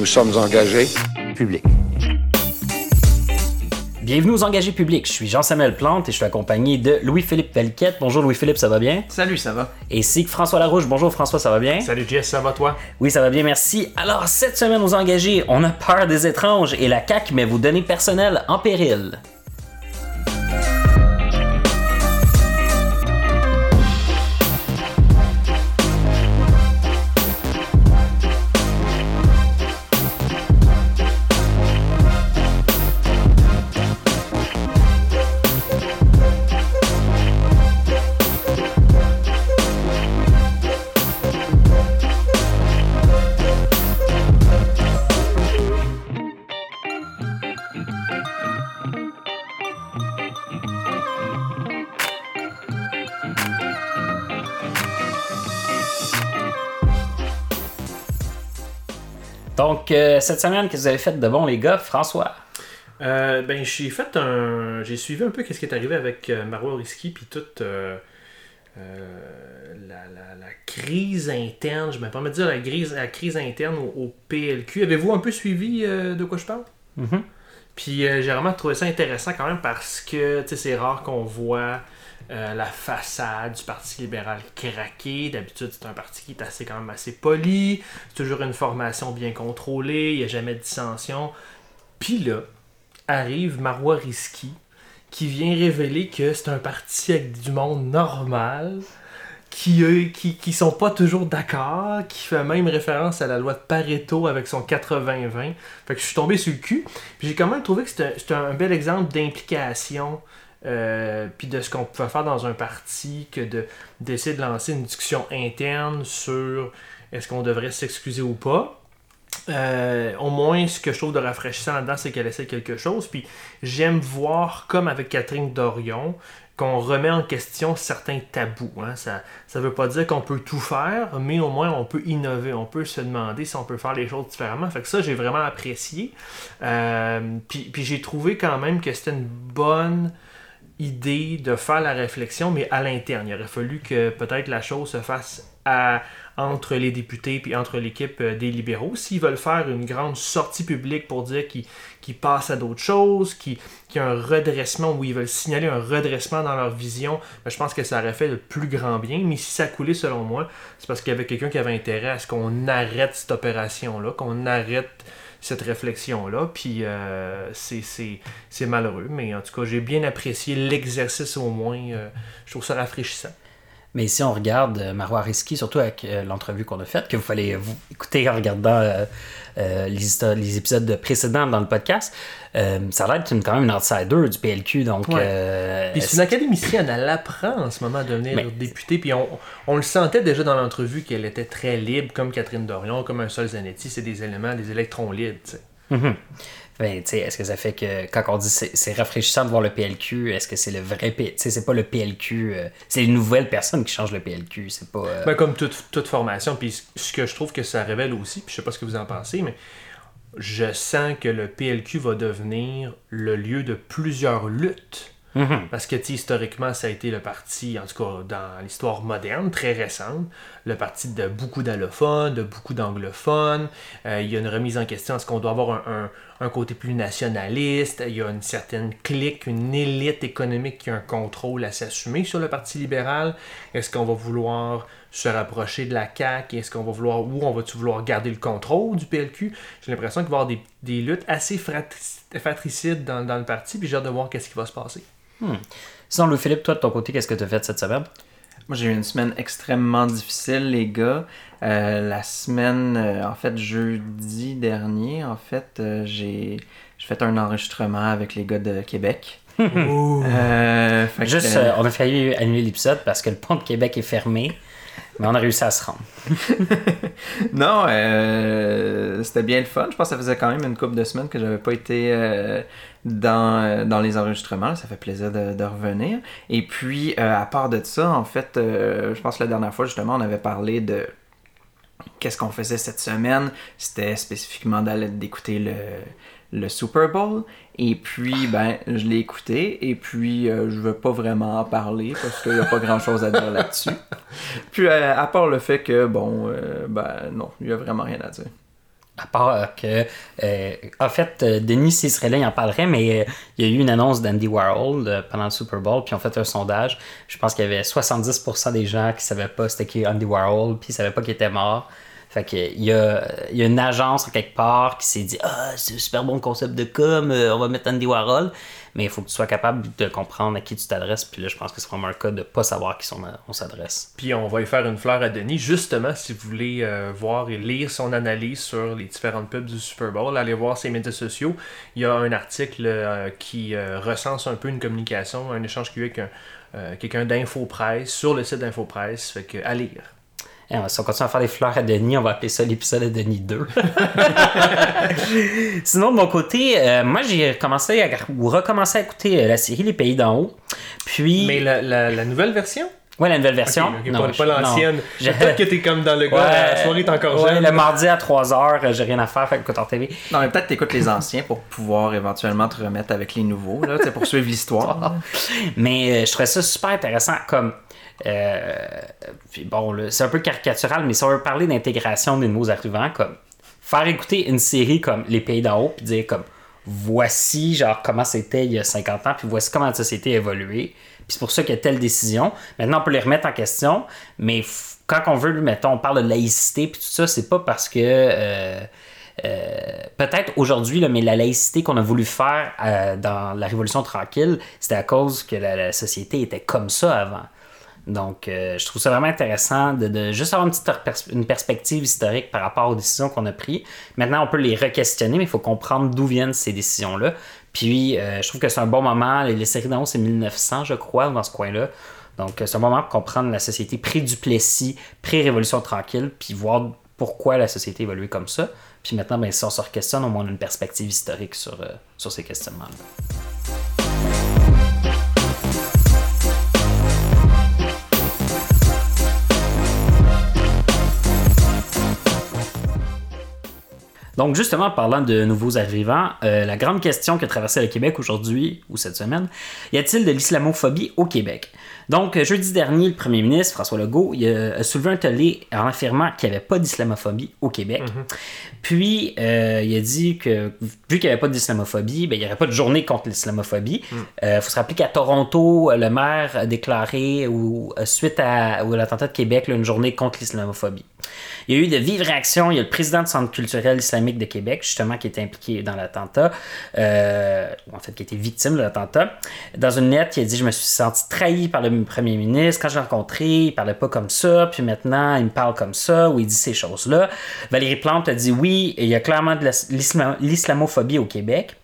Nous sommes engagés. Public. Bienvenue aux engagés publics. Je suis Jean-Samuel Plante et je suis accompagné de Louis-Philippe Pelquette. Bonjour Louis-Philippe, ça va bien? Salut, ça va? Et c'est François Larouche. Bonjour François, ça va bien? Salut Jess, ça va toi? Oui, ça va bien, merci. Alors, cette semaine aux engagés, on a peur des étranges et la CAQ met vos données personnelles en péril. Cette semaine, qu'est-ce que vous avez fait de bon, les gars? François? Euh, ben, j'ai fait un. J'ai suivi un peu ce qui est arrivé avec euh, Marois Risky, puis toute euh, euh, la, la- la crise interne, je me permets de dire la crise, la crise interne au, au PLQ. Avez-vous un peu suivi euh, de quoi je parle? Mhm. Puis euh, j'ai vraiment trouvé ça intéressant quand même parce que c'est rare qu'on voit euh, la façade du Parti libéral craquer. D'habitude, c'est un parti qui est assez quand même assez poli. C'est toujours une formation bien contrôlée. Il n'y a jamais de dissension. Puis là, arrive Marois Risky qui vient révéler que c'est un parti avec du monde normal. Qui, eux, qui, qui sont pas toujours d'accord, qui fait même référence à la loi de Pareto avec son 80-20. Fait que je suis tombé sur le cul. J'ai quand même trouvé que c'était un bel exemple d'implication euh, puis de ce qu'on pouvait faire dans un parti que de d'essayer de lancer une discussion interne sur est-ce qu'on devrait s'excuser ou pas. Euh, au moins, ce que je trouve de rafraîchissant là-dedans, c'est qu'elle essaie quelque chose. Puis j'aime voir, comme avec Catherine Dorion, qu'on remet en question certains tabous. Hein. Ça ne veut pas dire qu'on peut tout faire, mais au moins on peut innover. On peut se demander si on peut faire les choses différemment. Fait que ça, j'ai vraiment apprécié. Euh, puis puis j'ai trouvé quand même que c'était une bonne idée de faire la réflexion, mais à l'interne. Il aurait fallu que peut-être la chose se fasse entre les députés puis entre l'équipe euh, des libéraux. S'ils veulent faire une grande sortie publique pour dire qu'ils passent à d'autres choses, qu'il qu'il y a un redressement, où ils veulent signaler un redressement dans leur vision, ben, je pense que ça aurait fait le plus grand bien. Mais si ça coulait, selon moi, c'est parce qu'il y avait quelqu'un qui avait intérêt à ce qu'on arrête cette opération-là, qu'on arrête cette réflexion-là. Puis euh, c'est- malheureux, mais en tout cas, j'ai bien apprécié l'exercice au moins. euh, je trouve ça rafraîchissant. Mais si on regarde euh, Marois Risky, surtout avec euh, l'entrevue qu'on a faite, que vous fallait vous écouter en regardant euh, les, les épisodes précédents dans le podcast, ça a l'air d'être quand même une outsider du PLQ. Donc, Ouais. Puis c'est une académicienne, elle apprend en ce moment à devenir Mais- députée. Puis on, on le sentait déjà dans l'entrevue qu'elle était très libre, comme Catherine Dorion, comme un Sol Zanetti. C'est des éléments, des électrons libres. tu sais. Ben, est-ce que ça fait que quand on dit c'est rafraîchissant de voir le PLQ, est-ce que c'est le vrai PLQ? C'est pas le PLQ, euh, c'est une nouvelle personne qui change le PLQ, c'est pas... euh, Ben, comme toute, toute formation. Puis ce que je trouve que ça révèle aussi, puis je sais pas ce que vous en pensez, mais je sens que le PLQ va devenir le lieu de plusieurs luttes. Mhm. Parce que, historiquement, ça a été le parti, en tout cas dans l'histoire moderne, très récente, le parti de beaucoup d'allophones, de beaucoup d'anglophones. Euh, il y a une remise en question. Est-ce qu'on doit avoir un, un- côté plus nationaliste? Il y a une certaine clique, une élite économique qui a un contrôle à s'assumer sur le Parti libéral. Est-ce qu'on va vouloir se rapprocher de la CAQ? Est-ce qu'on va vouloir, ou on va-tu vouloir garder le contrôle du PLQ? J'ai l'impression qu'il va y avoir des, des luttes assez fratri- fratricides dans, dans le parti, puis j'ai hâte de voir qu'est-ce qui va se passer. Sinon, Louis-Philippe, toi, de ton côté, qu'est-ce que tu as fait cette semaine? Moi, j'ai eu une semaine extrêmement difficile, les gars. Euh, la semaine, euh, en fait, jeudi dernier, en fait, euh, j'ai fait un enregistrement avec les gars de Québec. Euh, fait que, Juste, on a failli annuler l'épisode parce que le pont de Québec est fermé, mais on a réussi à se rendre. Non, euh, c'était bien le fun. Je pense que ça faisait quand même une couple de semaines que j'avais pas été euh, dans, euh, dans les enregistrements. Ça fait plaisir de, de revenir. Et puis, euh, à part de ça, en fait, euh, je pense que la dernière fois, justement, on avait parlé de qu'est-ce qu'on faisait cette semaine. C'était spécifiquement d'aller d'écouter le, le Super Bowl. Et puis, ben, je l'ai écouté. Et puis, euh, je veux pas vraiment en parler parce qu'il n'y a pas grand-chose à dire là-dessus. Puis, euh, à part le fait que, bon, euh, ben, non, il y a vraiment rien à dire. À part que, euh, en fait, euh, Denis, s'il il en parlerait, mais euh, il y a eu une annonce d'Andy Warhol euh, pendant le Super Bowl, puis on fait un sondage. Je pense qu'il y avait 70% des gens qui savaient pas c'était qui Andy Warhol, puis ils savaient pas qu'il était mort. Fait que il y a, une agence quelque part qui s'est dit Ah, c'est un super bon concept de com, euh, on va mettre Andy Warhol. Mais il faut que tu sois capable de comprendre à qui tu t'adresses. Puis là, je pense que c'est vraiment un cas de pas savoir à qui on, s'adresse. Puis on va y faire une fleur à Denis, justement, si vous voulez euh, voir et lire son analyse sur les différentes pubs du Super Bowl, allez voir ses médias sociaux. Il y a un article euh, qui recense un peu une communication, un échange qu'il y a eu avec un, quelqu'un d'InfoPresse sur le site d'InfoPresse. Fait que à lire. Et on- si on continue à faire des fleurs à Denis, on va appeler ça l'épisode de Denis 2. Sinon, de mon côté, euh, moi j'ai commencé à, ou recommencé à écouter euh, la série Les Pays d'en haut. Puis. Mais la, la- la nouvelle version? Ouais, la nouvelle version. Ok, ok, Non, pas, je- l'ancienne. Je- Peut-être que t'es comme dans le gars, la soirée est encore ouais, jeune. le mardi à 3h, j'ai rien à faire, fait que écoute en TV. Non, mais peut-être t'écoutes les anciens pour pouvoir éventuellement te remettre avec les nouveaux, là, pour suivre l'histoire. Mais euh, je trouvais ça super intéressant comme. Euh, puis bon, c'est un peu caricatural, mais si on veut parler d'intégration des nouveaux arrivants, comme faire écouter une série comme Les Pays d'en haut, puis dire comme voici genre comment c'était il y a 50 ans, puis voici comment la société a évolué. Puis c'est pour ça qu'il y a telle décision. Maintenant, on peut les remettre en question, mais quand on veut, mettons, on parle de laïcité, puis tout ça, c'est pas parce que. euh, euh, peut-être aujourd'hui, mais la laïcité qu'on a voulu faire dans la Révolution tranquille, c'était à cause que la société était comme ça avant. Donc, euh, je trouve ça vraiment intéressant de, juste avoir une petite perspective historique par rapport aux décisions qu'on a prises. Maintenant, on peut les re-questionner, mais il faut comprendre d'où viennent ces décisions-là. Puis, euh, je trouve que c'est un bon moment. Les, les séries haut, c'est 1900, je crois, dans ce coin-là. Donc, euh, c'est un moment pour comprendre la société pré-Duplessis, pré-Révolution tranquille, puis voir pourquoi la société évoluait comme ça. Puis maintenant, ben, si on se questionne, au moins on a une perspective historique sur, sur ces questionnements-là. Donc, justement, parlant de nouveaux arrivants, euh, la grande question qui a traversé le Québec aujourd'hui ou cette semaine, y a-t-il de l'islamophobie au Québec? Donc, euh, jeudi dernier, le premier ministre, François Legault, il a, soulevé un tollé en affirmant qu'il n'y avait pas d'islamophobie au Québec. Puis, euh, il a dit que vu qu'il n'y avait pas d'islamophobie, ben, il n'y aurait pas de journée contre l'islamophobie. Il faut se rappeler qu'à Toronto, le maire a déclaré, ou, euh, suite à, ou à l'attentat de Québec, là, une journée contre l'islamophobie. Il y a eu de vives réactions. Il y a le président du Centre culturel islamique de Québec, justement, qui était impliqué dans l'attentat, euh, en fait, qui était victime de l'attentat. Dans une lettre, il a dit Je me suis senti trahi par le premier ministre. Quand je l'ai rencontré, il parlait pas comme ça, puis maintenant, il me parle comme ça, ou il dit ces choses-là. Valérie Plante a dit Oui, il y a clairement de l'islam- l'islamophobie au Québec.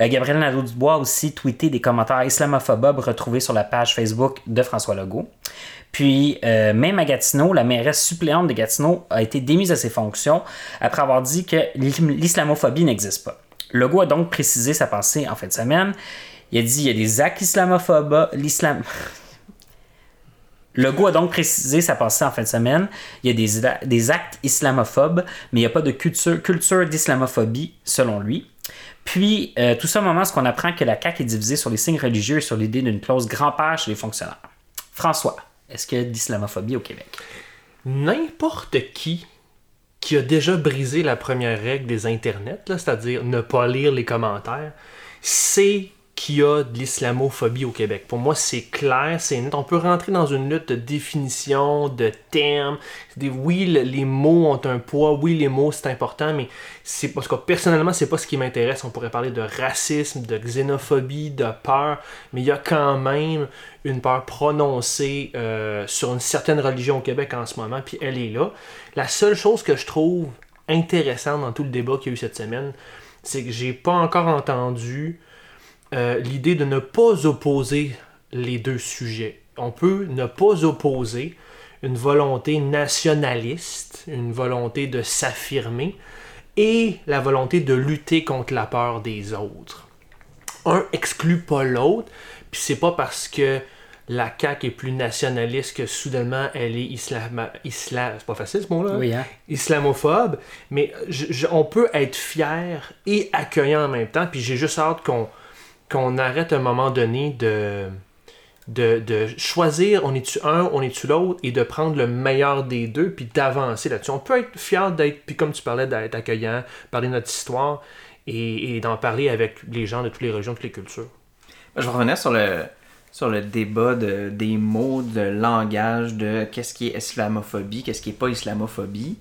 Euh, Gabriel Nadeau-Dubois a aussi tweeté des commentaires islamophobes retrouvés sur la page Facebook de François Legault. Puis, euh, même à Gatineau, la mairesse suppléante de Gatineau a été démise de ses fonctions après avoir dit que l'islamophobie n'existe pas. Legault a donc précisé sa pensée en fin de semaine. Il a dit il y a des actes islamophobes. L'islam. Legault a donc précisé sa pensée en fin de semaine. Il y a des, actes islamophobes, mais il n'y a pas de culture, d'islamophobie, selon lui. Puis, euh, tout ça au moment où on apprend que la CAQ est divisée sur les signes religieux et sur l'idée d'une clause grand-père chez les fonctionnaires. François, est-ce qu'il y a de l'islamophobie au Québec? N'importe qui qui a déjà brisé la première règle des internets, c'est-à-dire ne pas lire les commentaires, sait qu'il y a de l'islamophobie au Québec. Pour moi, c'est clair, c'est net. On peut rentrer dans une lutte de définition, de termes. Oui, le- les mots ont un poids, oui, les mots c'est important, mais c'est parce que personnellement, c'est pas ce qui m'intéresse. On pourrait parler de racisme, de xénophobie, de peur, mais il y a quand même une peur prononcée euh, sur une certaine religion au Québec en ce moment, puis elle est là. La seule chose que je trouve intéressante dans tout le débat qu'il y a eu cette semaine, c'est que j'ai pas encore entendu euh, l'idée de ne pas opposer les deux sujets. On peut ne pas opposer une volonté nationaliste, une volonté de s'affirmer, et la volonté de lutter contre la peur des autres. Un exclut pas l'autre, puis c'est pas parce que la CAQ est plus nationaliste que soudainement elle est islam... islam c'est pas facile ce mot-là. hein? Oui, hein? islamophobe, mais je- je- on peut être fier et accueillant en même temps. Puis j'ai juste hâte qu'on qu'on arrête à un moment donné de de, de choisir on est-tu un, on est-tu l'autre, et de prendre le meilleur des deux, puis d'avancer là-dessus. On peut être fier d'être, puis comme tu parlais, d'être accueillant, parler de notre histoire, et, et d'en parler avec les gens de toutes les régions, toutes les cultures. Je vais revenir sur le, sur le débat de, des mots, de langage, de qu'est-ce qui est islamophobie, qu'est-ce qui est pas islamophobie.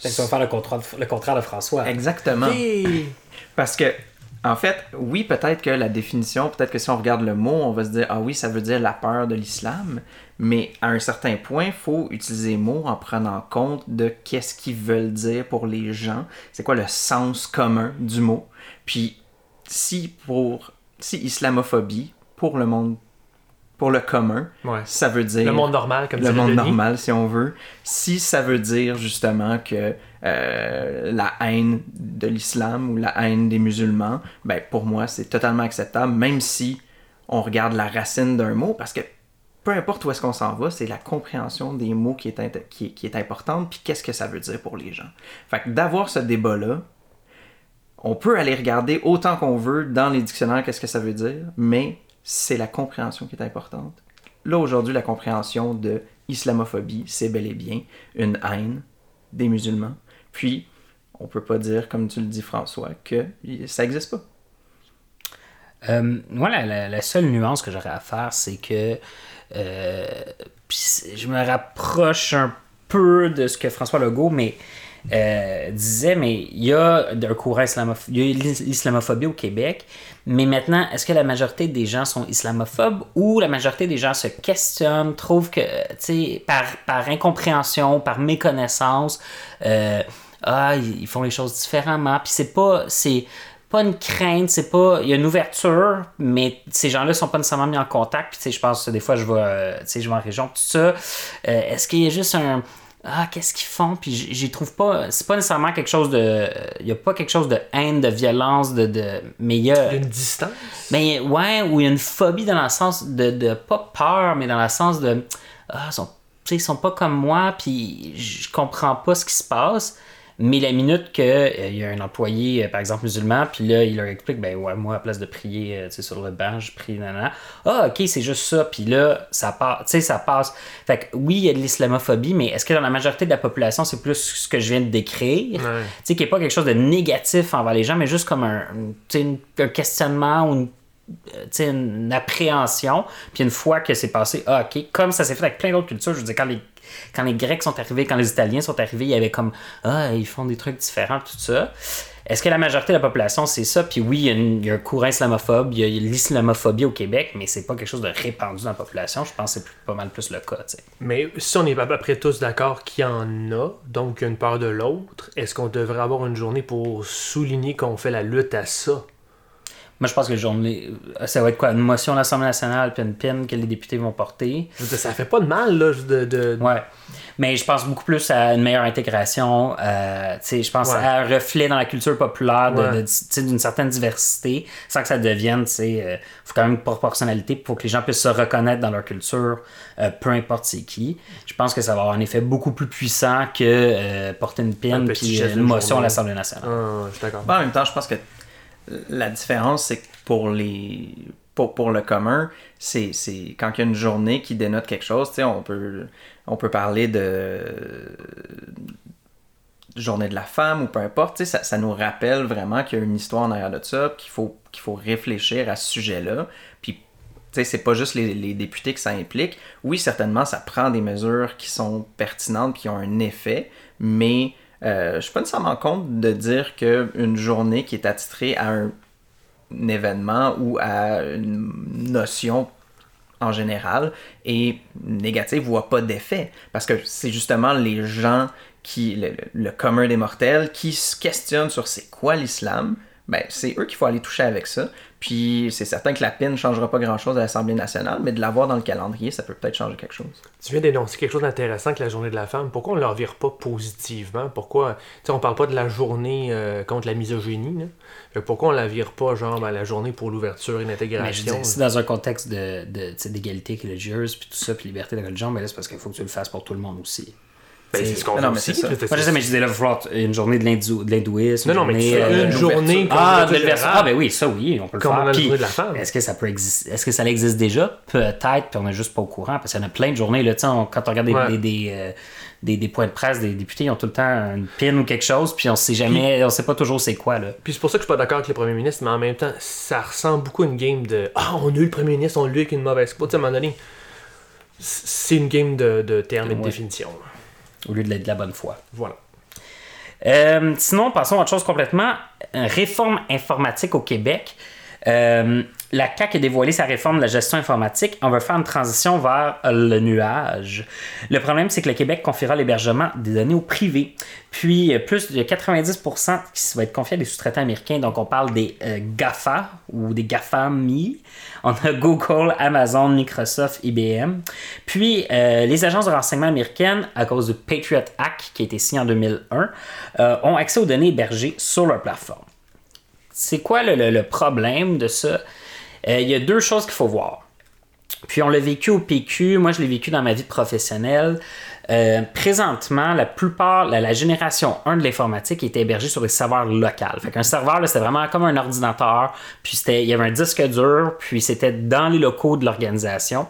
Que tu vas faire le contraire, de- le contraire de François. Exactement. Hey! Parce que, en fait, oui, peut-être que la définition, peut-être que si on regarde le mot, on va se dire, ah oui, ça veut dire la peur de l'islam. Mais à un certain point, il faut utiliser les mots en prenant compte de qu'est-ce qu'ils veulent dire pour les gens. C'est quoi le sens commun du mot? Puis, si pour si islamophobie, pour le monde, pour le commun, Ouais. ça veut dire Le monde normal, comme le monde normal, si on veut. Si ça veut dire justement que euh, la haine de l'islam ou la haine des musulmans, ben pour moi c'est totalement acceptable, même si on regarde la racine d'un mot, parce que peu importe où est-ce qu'on s'en va, c'est la compréhension des mots qui est, qui, qui est importante, puis qu'est-ce que ça veut dire pour les gens. Fait que d'avoir ce débat-là, on peut aller regarder autant qu'on veut dans les dictionnaires qu'est-ce que ça veut dire, mais c'est la compréhension qui est importante. Là, aujourd'hui, la compréhension de islamophobie, c'est bel et bien une haine des musulmans. Puis, on peut pas dire, comme tu le dis, François, que ça n'existe pas. Euh, moi, la, seule nuance que j'aurais à faire, c'est que euh, je me rapproche un peu de ce que François Legault euh, disait, mais il y a un courant l'islamophobie au Québec, mais maintenant, est-ce que la majorité des gens sont islamophobes ou la majorité des gens se questionnent, trouvent que, tu sais, par, par incompréhension, par méconnaissance, ah, ils font les choses différemment, puis c'est pas, c'est pas une crainte, c'est pas. Il y a une ouverture, mais ces gens-là sont pas nécessairement mis en contact. Puis, je pense que des fois, je vais, euh, tu sais, je vais en région, tout ça. Euh, Est-ce qu'il y a juste un. Ah, qu'est-ce qu'ils font? Puis, j'y trouve pas. C'est pas nécessairement quelque chose de. Il y a pas quelque chose de haine, de violence, de. de mais il y a. Il y a une distance. Mais ouais, où il y a une phobie dans le sens de, de pas peur, mais dans le sens de ah, ils sont, ils sont pas comme moi, puis je comprends pas ce qui se passe. Mais la minute que euh, y a un employé, euh, par exemple musulman, puis là, il leur explique, ben ouais, moi, à place de prier euh, sur le banc, je prie, nanana. Ah, ok, c'est juste ça. Puis là, ça passe, tu sais, ça passe. Fait que oui, il y a de l'islamophobie, mais est-ce que dans la majorité de la population, c'est plus ce que je viens de décrire? Ouais. Tu sais, qui n'est pas quelque chose de négatif envers les gens, mais juste comme un, une- un questionnement ou une, euh, tu sais, une appréhension. Puis une fois que c'est passé, ah, ok, comme ça s'est fait avec plein d'autres cultures, je veux dire, quand les, quand les Grecs sont arrivés, quand les Italiens sont arrivés, il y avait comme, ah, ils font des trucs différents, tout ça. Est-ce que la majorité de la population, c'est ça? Puis oui, il y, a un courant islamophobe, il y a l'islamophobie au Québec, mais c'est pas quelque chose de répandu dans la population. Je pense que c'est pas mal plus le cas. Mais si on est à peu près tous d'accord qu'il y en a, donc une peur de l'autre, est-ce qu'on devrait avoir une journée pour souligner qu'on fait la lutte à ça? Moi, je pense que la journée, ça va être quoi? Une motion à l'Assemblée nationale, puis une pin que les députés vont porter. Je veux dire, ça fait pas de mal, là, de... de- Ouais. Mais je pense beaucoup plus à une meilleure intégration. euh, tu sais, je pense Ouais. à un reflet dans la culture populaire de- Ouais. de- tu sais, d'une certaine diversité, sans que ça devienne, tu sais, euh, faut quand même une proportionnalité pour que les gens puissent se reconnaître dans leur culture, euh, peu importe c'est qui. Je pense que ça va avoir un effet beaucoup plus puissant que euh, porter une Un pin petit puis une motion à l'Assemblée nationale. Ah, je suis d'accord. Bon, en même temps, je pense que la différence, c'est que pour les. Pour, pour le commun, c'est quand il y a une journée qui dénote quelque chose, on peut, on peut parler de journée de la femme ou peu importe, ça, ça nous rappelle vraiment qu'il y a une histoire en arrière de ça, qu'il faut, qu'il faut réfléchir à ce sujet-là. Puis, c'est pas juste les, les députés que ça implique. Oui, certainement, ça prend des mesures qui sont pertinentes, qui ont un effet, mais euh, je suis pas nécessairement compte de dire qu'une journée qui est attitrée à un, événement ou à une notion en général est négative ou pas d'effet. Parce que c'est justement les gens qui, le, le commun des mortels, qui se questionnent sur c'est quoi l'islam, ben, c'est eux qu'il faut aller toucher avec ça. Puis c'est certain que la PIN ne changera pas grand-chose à l'Assemblée nationale, mais de l'avoir dans le calendrier, ça peut peut-être changer quelque chose. Tu viens d'énoncer quelque chose d'intéressant que la journée de la femme. Pourquoi on ne leur vire pas positivement? Pourquoi, tu sais, on parle pas de la journée euh, contre la misogynie, là. Que pourquoi on la vire pas, genre, ben, la journée pour l'ouverture et Mais je l'intégration? c'est dans un contexte de, de, d'égalité religieuse, puis tout ça, puis liberté de religion, mais là, c'est parce qu'il faut que tu le fasses pour tout le monde aussi. Ben, C'est- ce qu'on fait aussi. Moi, je sais, mais je disais là, une journée de l'hindou- de l'hindouisme. Non, non, mais euh, une journée comme Ah, de. Ah, ben oui, ça, oui, on peut le faire. de la femme. Est-ce que ça peut exister Est-ce que ça existe déjà? Peut-être, puis on n'est juste pas au courant, parce qu'il y en a plein de journées. Là, on- quand on regarde des, Ouais. des, des, euh, des- des points de presse des députés, ils ont tout le temps une pin ou quelque chose, puis on sait jamais, on sait pas toujours c'est quoi. Là. Puis c'est pour ça que je suis pas d'accord avec le premier ministre, mais en même temps, ça ressemble beaucoup à une game de Ah, on a eu le premier ministre, on l'a eu avec une mauvaise quote. Tu sais, à un moment donné, c'est une game de, de termes et de Ouais. définition. là. Au lieu de la, de la bonne foi. Voilà. Euh, sinon, passons à autre chose complètement. Euh, Réforme informatique au Québec. Euh, la CAQ a dévoilé sa réforme de la gestion informatique. On veut faire une transition vers le nuage. Le problème, c'est que le Québec confiera l'hébergement des données au privé. Puis, euh, plus de 90% qui va être confié à des sous-traitants américains. Donc, on parle des euh, GAFA ou des GAFAMI. On a Google, Amazon, Microsoft, IBM. Puis, euh, les agences de renseignement américaines, à cause du Patriot Act qui a été signé en 2001, euh, ont accès aux données hébergées sur leur plateforme. C'est quoi le problème de ça? Euh, Il y a deux choses qu'il faut voir. Puis on l'a vécu au PQ, moi je l'ai vécu dans ma vie professionnelle. Euh, présentement, la plupart, la, génération 1 de l'informatique était hébergée sur des serveurs locaux. Fait qu'un serveur, c'était vraiment comme un ordinateur, puis il y avait un disque dur, puis c'était dans les locaux de l'organisation.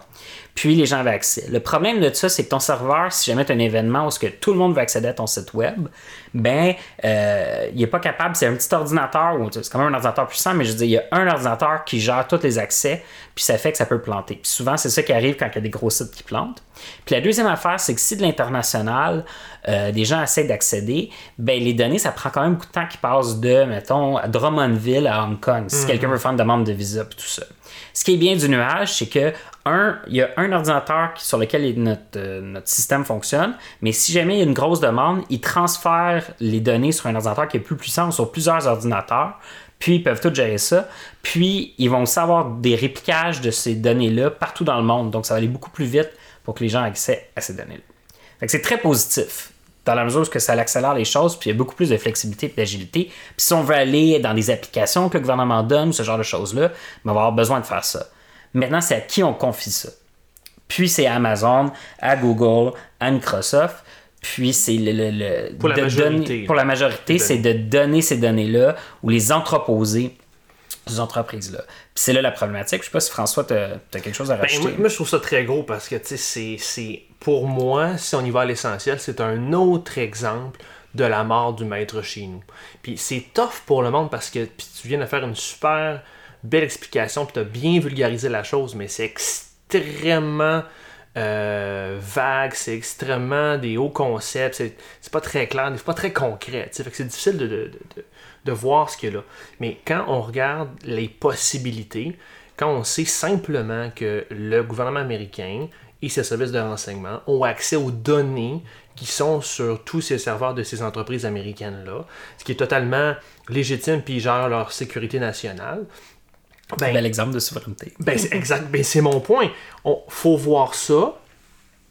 Puis les gens avaient accès. Le problème de ça, c'est que ton serveur, si jamais tu as un événement où que tout le monde veut accéder à ton site web, ben, euh, il n'est pas capable. C'est un petit ordinateur, ou c'est quand même un ordinateur puissant, mais je veux dire, il y a un ordinateur qui gère tous les accès, puis ça fait que ça peut planter. Puis souvent, c'est ça qui arrive quand il y a des gros sites qui plantent. Puis la deuxième affaire, c'est que si de l'international, euh, des gens essaient d'accéder, ben, les données, ça prend quand même beaucoup de temps qui passe de, mettons, à Drummondville à Hong Kong, si quelqu'un veut faire une demande de visa, puis tout ça. Ce qui est bien du nuage, c'est que, un, il y a un ordinateur sur lequel notre, euh, notre système fonctionne, mais si jamais il y a une grosse demande, il transfère les données sur un ordinateur qui est plus puissant sur plusieurs ordinateurs, puis ils peuvent tout gérer ça, puis ils vont savoir des répliquages de ces données-là partout dans le monde, donc ça va aller beaucoup plus vite pour que les gens aient accès à ces données-là. C'est très positif dans la mesure où ça accélère les choses, puis il y a beaucoup plus de flexibilité et d'agilité. Puis si on veut aller dans des applications que le gouvernement donne, ce genre de choses-là, ben, on va avoir besoin de faire ça. Maintenant, c'est à qui on confie ça? Puis c'est à Amazon, à Google, à Microsoft. Puis c'est le, le- le- Pour la majorité, donner- là. pour la majorité, Les c'est de donner ces données-là ou les entreposer aux entreprises-là. Puis c'est là la problématique. Je sais pas si François, tu as, quelque chose à Ben, rajouter. moi, moi, je trouve ça très gros parce que, tu sais, c'est- c'est. Pour moi, si on y va à l'essentiel, c'est un autre exemple de la mort du maître chez nous. Puis c'est tough pour le monde parce que puis tu viens de faire une super belle explication, puis tu as bien vulgarisé la chose, mais c'est extrêmement euh, vague, c'est extrêmement des hauts concepts, c'est pas très clair, c'est pas très concret. c'est difficile de, voir ce qu'il y a là. Mais quand on regarde les possibilités, quand on sait simplement que le gouvernement américain et ses services de renseignement ont accès aux données qui sont sur tous ces serveurs de ces entreprises américaines-là, ce qui est totalement légitime, puis ils leur sécurité nationale. Ben, Bel exemple de souveraineté. ben, c'est exact. Ben, c'est mon point. On faut voir ça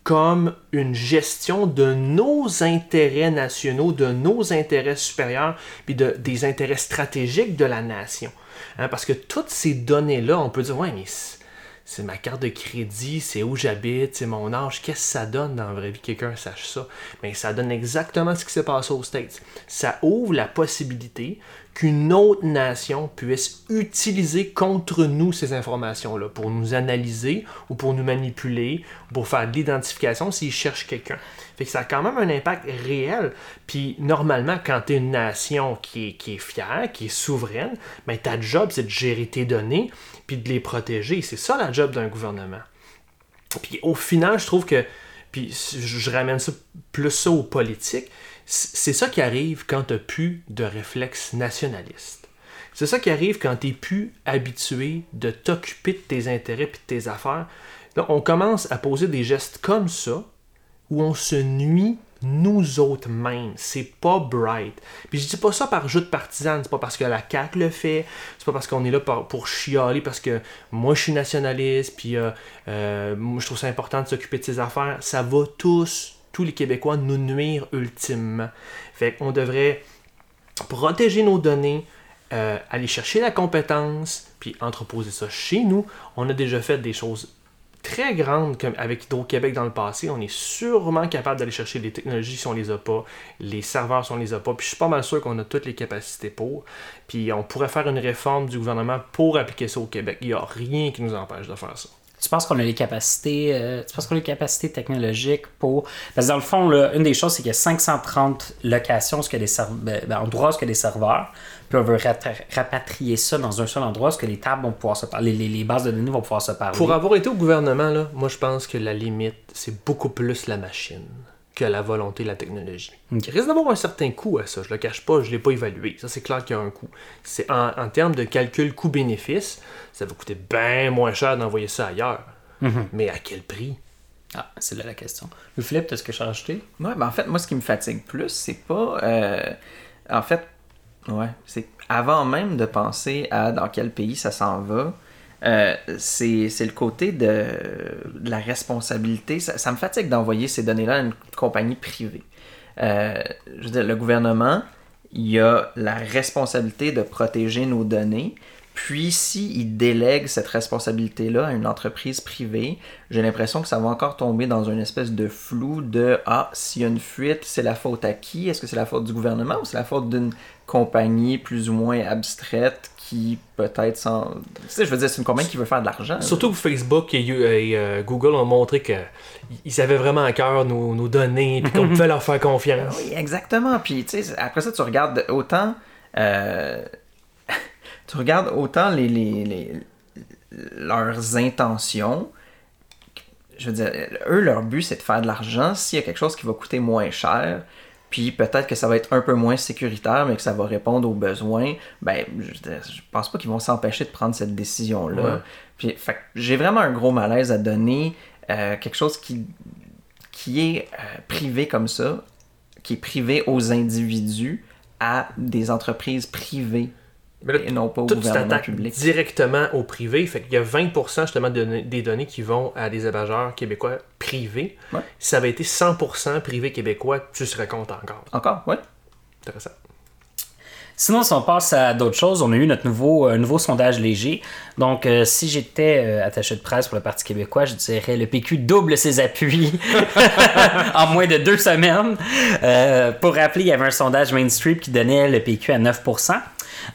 comme une gestion de nos intérêts nationaux, de nos intérêts supérieurs, puis de, des intérêts stratégiques de la nation. Hein, parce que toutes ces données-là, on peut dire, ouais, mais c'est- c'est ma carte de crédit, c'est où j'habite, c'est mon âge, qu'est-ce que ça donne dans la vraie vie que quelqu'un sache ça? Mais ça donne exactement ce qui s'est passé aux States. Ça ouvre la possibilité qu'une autre nation puisse utiliser contre nous ces informations-là pour nous analyser ou pour nous manipuler, ou pour faire de l'identification s'ils cherchent quelqu'un. Fait que ça a quand même un impact réel. Puis normalement, quand tu es une nation qui est, qui est fière, qui est souveraine, ben, ta job, c'est de gérer tes données puis de les protéger. C'est ça la job d'un gouvernement. Puis au final, je trouve que, puis je, ramène ça plus ça aux politiques, c'est ça qui arrive quand tu n'as plus de réflexe nationaliste. C'est ça qui arrive quand tu n'es plus habitué de t'occuper de tes intérêts et de tes affaires. Là, on commence à poser des gestes comme ça où on se nuit nous autres mêmes. C'est pas bright. Puis je dis pas ça par jeu de partisane, c'est pas parce que la CAQ le fait, c'est pas parce qu'on est là pour, pour chialer, parce que moi je suis nationaliste, puis euh, euh, je trouve ça important de s'occuper de ses affaires. Ça va tous, tous les Québécois, nous nuire ultimement. Fait qu'on devrait protéger nos données, euh, aller chercher la compétence, puis entreposer ça chez nous. On a déjà fait des choses très grande comme avec Hydro-Québec dans le passé. On est sûrement capable d'aller chercher les technologies si on les a pas, les serveurs si on les a pas. Puis je suis pas mal sûr qu'on a toutes les capacités pour. Puis on pourrait faire une réforme du gouvernement pour appliquer ça au Québec. Il n'y a rien qui nous empêche de faire ça. Tu penses qu'on a les capacités, euh, tu penses qu'on a les capacités technologiques pour. Parce que dans le fond, là, une des choses, c'est qu'il y a 530 locations, ce que des serve... ben, ben, endroits y a des serveurs. Puis on veut rapatrier ça dans un seul endroit, ce que les tables vont pouvoir se parler, les, les bases de données vont pouvoir se parler. Pour avoir été au gouvernement, là, moi je pense que la limite, c'est beaucoup plus la machine que la volonté de la technologie. Il risque d'avoir un certain coût à ça, je le cache pas, je l'ai pas évalué. Ça c'est clair qu'il y a un coût. C'est en, en termes de calcul coût-bénéfice, ça va coûter bien moins cher d'envoyer ça ailleurs. Mhm. Mais à quel prix? Ah, c'est là la question. Le Philippe, est-ce que je as rajouté? Ouais, ben en fait, moi, ce qui me fatigue plus, c'est pas. euh, en fait, ouais, c'est avant même de penser à dans quel pays ça s'en va, euh, c'est le côté de, la responsabilité. Ça, me fatigue d'envoyer ces données-là à une compagnie privée. Euh, je veux dire, le gouvernement, il a la responsabilité de protéger nos données. Puis, s'il délègue cette responsabilité-là à une entreprise privée, j'ai l'impression que ça va encore tomber dans une espèce de flou de Ah, s'il y a une fuite, c'est la faute à qui? Est-ce que c'est la faute du gouvernement ou c'est la faute d'une compagnie plus ou moins abstraite qui peut-être sans. Tu sais, je veux dire, c'est une compagnie qui veut faire de l'argent. Surtout que Facebook et, et, euh, Google ont montré que ils avaient vraiment à cœur nos, nos données puis qu'on pouvait leur faire confiance. Oui, exactement. Puis, tu sais, après ça, tu regardes autant. euh, tu regardes autant les, les, les- leurs intentions. Je veux dire, eux, leur but, c'est de faire de l'argent. S'il y a quelque chose qui va coûter moins cher, puis peut-être que ça va être un peu moins sécuritaire, mais que ça va répondre aux besoins, ben, je, je pense pas qu'ils vont s'empêcher de prendre cette décision-là. Ouais. Puis, j'ai vraiment un gros malaise à donner euh, quelque chose qui, qui est euh, privé comme ça, qui est privé aux individus, à des entreprises privées Mais là, et non pas au gouvernement public. directement au privé. Fait qu'il y a 20% justement de des données qui vont à des hébergeurs québécois privés. Ouais. Si ça avait été 100% privé québécois, tu serais content encore. Encore, ouais. Intéressant. Sinon, si on passe à d'autres choses, on a eu notre nouveau, un nouveau sondage léger. Donc, euh, si j'étais euh, attaché de presse pour le Parti québécois, je dirais le PQ double ses appuis en moins de deux semaines. Euh, pour rappeler, il y avait un sondage Main Street qui donnait le PQ à 9%.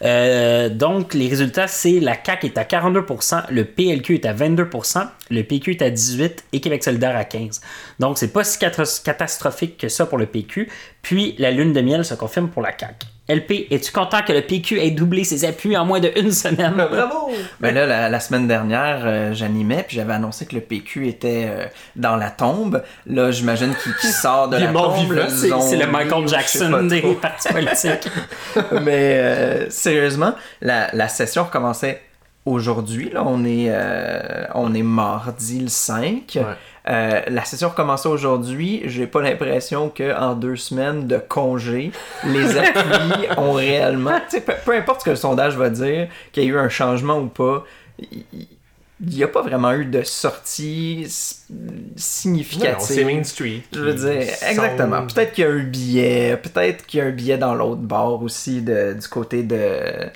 Euh, donc, les résultats, c'est la CAQ est à 42%, le PLQ est à 22%, le PQ est à 18% et Québec solidaire à 15%. Donc, c'est pas si catastro- catastrophique que ça pour le PQ. Puis, la lune de miel se confirme pour la CAQ. LP, es-tu content que le PQ ait doublé ses appuis en moins de une semaine? Bravo! Ben là, la, la semaine dernière, euh, j'animais, puis j'avais annoncé que le PQ était euh, dans la tombe. Là, j'imagine qu'il sort de la mort tombe. C'est c'est le Michael Jackson des partis politiques. Mais euh, sérieusement, la, la session recommençait aujourd'hui. Là, on est, euh, on est mardi le 5. Ouais. Euh, la session recommençait aujourd'hui. J'ai pas l'impression qu'en deux semaines de congé, les appuis ont réellement. Peu, peu importe ce que le sondage va dire, qu'il y ait eu un changement ou pas, il n'y a pas vraiment eu de sortie significative. C'est Main Street. Je veux dire, exactement. Peut-être qu'il y a un billet, peut-être qu'il y a un billet dans l'autre bord aussi de, du côté de,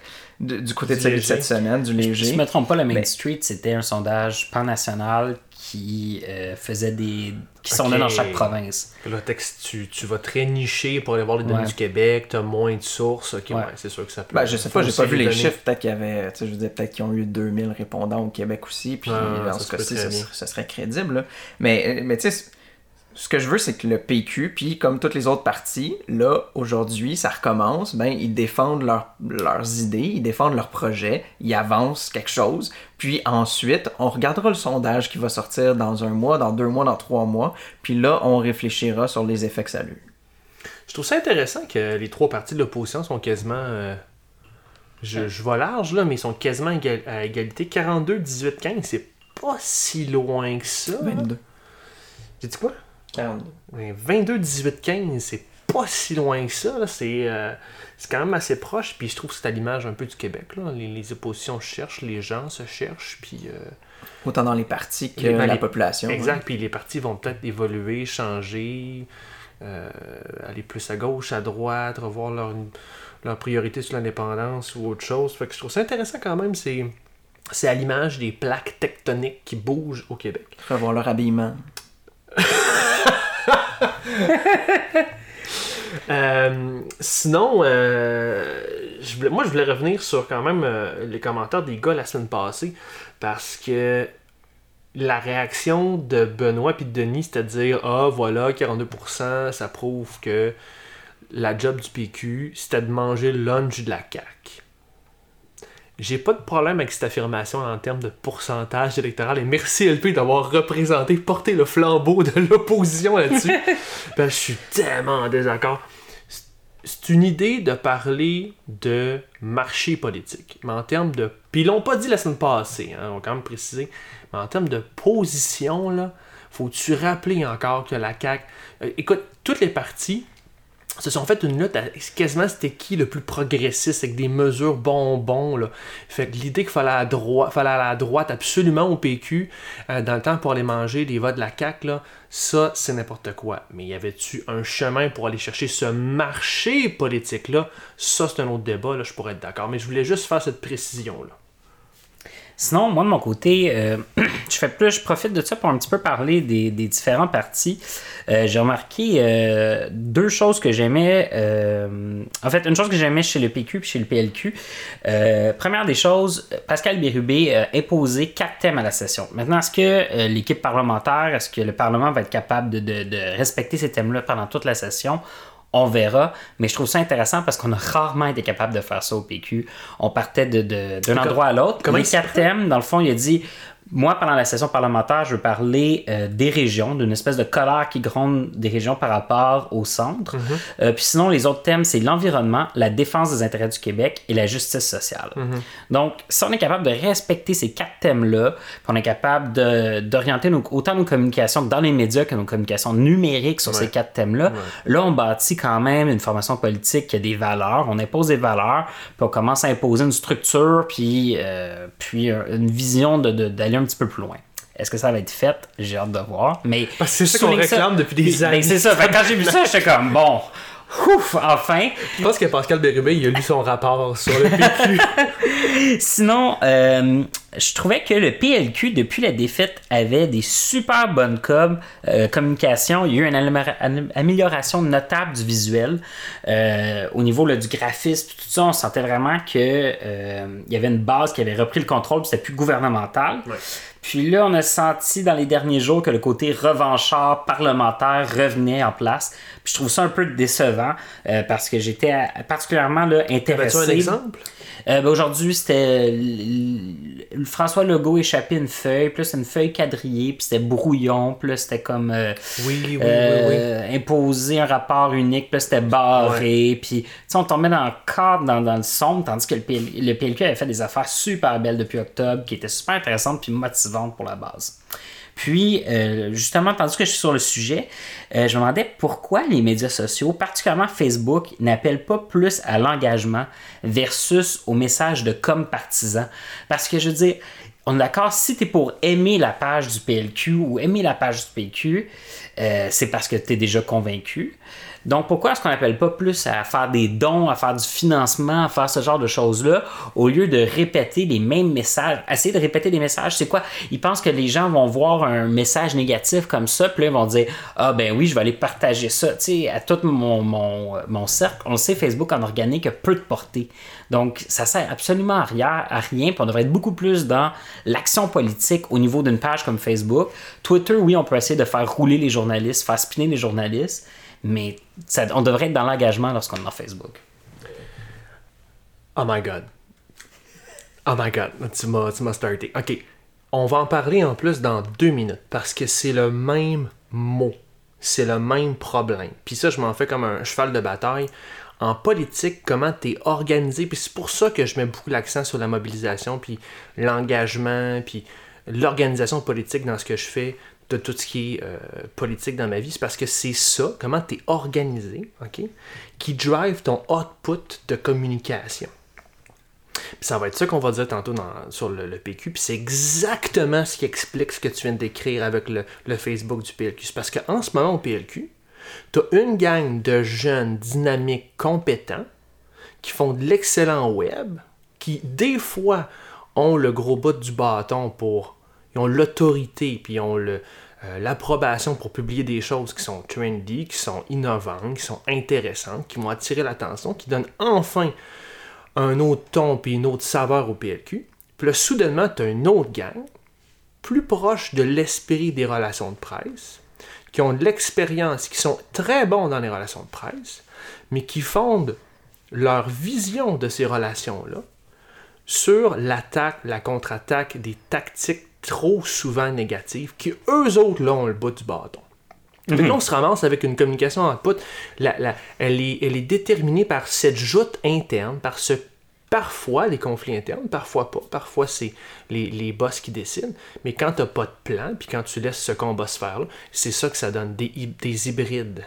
de- du côté Du de celui de cette semaine, du Si léger. je me trompe pas, le Main Street, c'était un sondage pan-national qui euh, faisait des. qui sondait Ok. dans chaque province. Là, texte, tu, tu vas très nicher pour aller voir les données Ouais. du Québec, tu as moins de sources. Ok, ouais, Ouais. c'est sûr que ça peut. Ben, je sais pas, j'ai pas vu les données. chiffres. Peut-être qu'il y avait, je veux dire, peut-être qu'ils ont eu 2000 répondants au Québec aussi. Puis Ouais, dans ce cas-ci, ça, serait- ça serait crédible. là. Mais, mais tu sais, ce que je veux, c'est que le PQ, puis comme toutes les autres partis, là, aujourd'hui, ça recommence, ben, ils défendent leur- leurs idées, ils défendent leurs projets, ils avancent quelque chose, puis ensuite, on regardera le sondage qui va sortir dans un mois, dans deux mois, dans trois mois, puis là, on réfléchira sur les effets que ça a eu. Je trouve ça intéressant que les trois partis de l'opposition sont quasiment. euh, je, je vais large, là, mais ils sont quasiment à égalité. 42, 18, 15, c'est pas si loin que ça. 22. J'ai dit quoi? 42. Ben, 22, 18, 15, c'est pas si loin que ça. C'est euh, c'est quand même assez proche. Puis je trouve que c'est à l'image un peu du Québec. Là. Les, les oppositions cherchent, les gens se cherchent. Puis, euh, Autant dans les partis que Les- ben, la les- population. hein. exact. Puis les partis vont peut-être évoluer, changer, euh, aller plus à gauche, à droite, revoir leur, leur priorité sur l'indépendance ou autre chose. Fait que je trouve ça intéressant quand même. C'est c'est à l'image des plaques tectoniques qui bougent au Québec. Revoir leur habillement. Euh, sinon, euh, moi je voulais revenir sur quand même euh, les commentaires des gars la semaine passée parce que la réaction de Benoît puis de Denis, c'était de dire Ah voilà, 42%, ça prouve que la job du PQ, c'était de manger le lunch de la CAQ. J'ai pas de problème avec cette affirmation en termes de pourcentage électoral et merci LP d'avoir représenté, porté le flambeau de l'opposition là-dessus. Que je suis tellement en désaccord. C'est- C'est une idée de parler de marché politique. Mais en termes de. Puis ils l'ont pas dit la semaine passée, hein, on va quand même préciser. Mais en termes de position, là, faut-tu rappeler encore que la CAQ. Euh, écoute, toutes les parties se sont fait une lutte à quasiment c'était qui le plus progressiste avec des mesures bonbons là. Fait que l'idée qu'il fallait à droite, fallait aller à droite absolument au PQ euh, dans le temps pour aller manger des votes de la CAQ là, ça c'est n'importe quoi. Mais y avait-tu un chemin pour aller chercher ce marché politique là Ça c'est un autre débat là, je pourrais être d'accord, mais je voulais juste faire cette précision là. Sinon, moi de mon côté, euh, je fais plus, je profite de ça pour un petit peu parler des, des différents partis. Euh, j'ai remarqué euh, deux choses que j'aimais. en fait, une chose que j'aimais chez le PQ et chez le PLQ. Première des choses, Pascal Bérubé a imposé quatre thèmes à la session. Maintenant, est-ce que l'équipe parlementaire, est-ce que le Parlement va être capable de- de respecter ces thèmes-là pendant toute la session? On verra, mais je trouve ça intéressant parce qu'on a rarement été capable de faire ça au PQ. On partait de- de- d'un endroit à l'autre. Les quatre thèmes, dans le fond, il a dit moi, pendant la session parlementaire, je veux parler euh, des régions, d'une espèce de colère qui gronde des régions par rapport au centre. Euh, puis sinon, les autres thèmes, c'est l'environnement, la défense des intérêts du Québec et la justice sociale. Donc, si on est capable de respecter ces quatre thèmes-là, puis on est capable de- d'orienter autant nos communications dans les médias que nos communications numériques sur ces quatre thèmes-là, là, on bâtit quand même une formation politique qui a des valeurs, on impose des valeurs, puis on commence à imposer une structure, puis, euh, puis une vision de- de- d'aller un petit peu plus loin. Est-ce que ça va être fait? J'ai hâte de voir. Mais c'est ça qu'on réclame depuis des années. c'est ça. Quand j'ai vu ça, j'étais comme, bon, ouf, enfin. Je pense que Pascal Bérubé, il a lu son rapport sur le PQ. Sinon, euh, je trouvais que le PLQ, depuis la défaite, avait des super bonnes com euh, communications. Il y a eu une améliora- une amélioration notable du visuel. Euh, au niveau là, du graphisme, tout ça, on sentait vraiment que euh, il y avait une base qui avait repris le contrôle, puis c'était plus gouvernemental. Puis là, on a senti dans les derniers jours que le côté revanchard parlementaire revenait en place. Puis je trouve ça un peu décevant euh, parce que j'étais particulièrement là, As-tu intéressé. un exemple? Euh, ben, Aujourd'hui, c'était François Legault échappait une feuille, plus une feuille quadrillée, puis c'était brouillon, puis c'était comme euh, Oui, oui, oui, oui. euh, imposer un rapport unique, puis c'était barré, puis tu sais, on tombait dans le cadre, dans, dans le sombre, tandis que le, PL le PLQ avait fait des affaires super belles depuis octobre, qui étaient super intéressantes puis motivantes pour la base. Puis, euh, justement, tandis que je suis sur le sujet, euh, je me demandais pourquoi les médias sociaux, particulièrement Facebook, n'appellent pas plus à l'engagement versus au message de comme partisan. Parce que je veux dire, on est d'accord, si tu pour aimer la page du PLQ ou aimer la page du PQ, euh, c'est parce que tu déjà convaincu. Donc, pourquoi est-ce qu'on n'appelle pas plus à faire des dons, à faire du financement, à faire ce genre de choses-là, au lieu de répéter les mêmes messages, essayer de répéter des messages, c'est quoi? Ils pensent que les gens vont voir un message négatif comme ça, puis là, ils vont dire Ah, ben oui, je vais aller partager ça. Tu sais, à tout mon, mon, mon cercle, on le sait, Facebook en organique a peu de portée. Donc, ça sert absolument à rien, à rien, puis on devrait être beaucoup plus dans l'action politique au niveau d'une page comme Facebook. Twitter, oui, on peut essayer de faire rouler les journalistes, faire spinner les journalistes, mais on devrait être dans l'engagement lorsqu'on est dans Facebook. Oh my god. Oh my god, tu m'as, tu m'as starté. Ok, on va en parler en plus dans deux minutes parce que c'est le même mot. C'est le même problème. Puis ça, je m'en fais comme un cheval de bataille. En politique, comment tu es organisé? Puis c'est pour ça que je mets beaucoup l'accent sur la mobilisation, puis l'engagement, puis l'organisation politique dans ce que je fais, de tout ce qui est euh, politique dans ma vie. C'est parce que c'est ça, comment tu es organisé, ok, qui drive ton output de communication. Puis ça va être ça qu'on va dire tantôt sur le, le PQ. Puis c'est exactement ce qui explique ce que tu viens de décrire avec le, le Facebook du PLQ. C'est parce qu'en ce moment au PLQ, tu as une gang de jeunes dynamiques compétents qui font de l'excellent web, qui des fois ont le gros bout du bâton pour. Ils ont l'autorité, puis ils ont le, euh, l'approbation pour publier des choses qui sont trendy, qui sont innovantes, qui sont intéressantes, qui vont attirer l'attention, qui donnent enfin un autre ton puis une autre saveur au PLQ. Puis là, soudainement, tu as une autre gang, plus proche de l'esprit des relations de presse, qui ont de l'expérience, qui sont très bons dans les relations de presse, mais qui fondent leur vision de ces relations-là sur l'attaque, la contre-attaque, des tactiques trop souvent négatives qui, eux autres, là, ont le bout du bâton. Fait que là, on se ramasse avec une communication en put. La, la, elle, est, elle est déterminée par cette joute interne, par ce parfois les conflits internes, parfois pas. Parfois, c'est les, les boss qui décident. Mais quand tu n'as pas de plan, puis quand tu laisses ce combat se faire, c'est ça que ça donne des, des hybrides.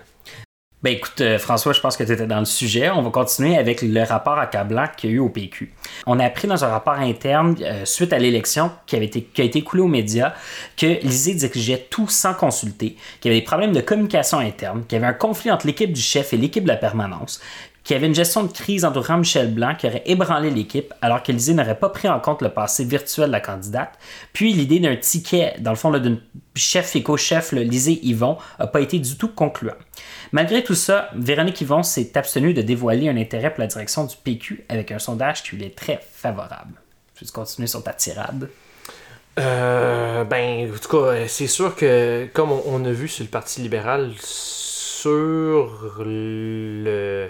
Ben écoute, euh, François, je pense que tu étais dans le sujet. On va continuer avec le rapport accablant qu'il y a eu au PQ. On a appris dans un rapport interne, euh, suite à l'élection qui, a été coulé aux médias, que l'ISée dirigeait tout sans consulter, qu'il y avait des problèmes de communication interne, qu'il y avait un conflit entre l'équipe du chef et l'équipe de la permanence, qu'il y avait une gestion de crise entourant Michel Blanc qui aurait ébranlé l'équipe alors que l'ISée n'aurait pas pris en compte le passé virtuel de la candidate. Puis l'idée d'un ticket, dans le fond, d'une chef et co-chef, le Lisée Yvon, n'a pas été du tout concluant. Malgré tout ça, Véronique Yvon s'est abstenue de dévoiler un intérêt pour la direction du PQ avec un sondage qui lui est très favorable. Je vais continuer sur ta tirade. Euh, ben, en tout cas, c'est sûr que, comme on a vu sur le Parti libéral, sur le.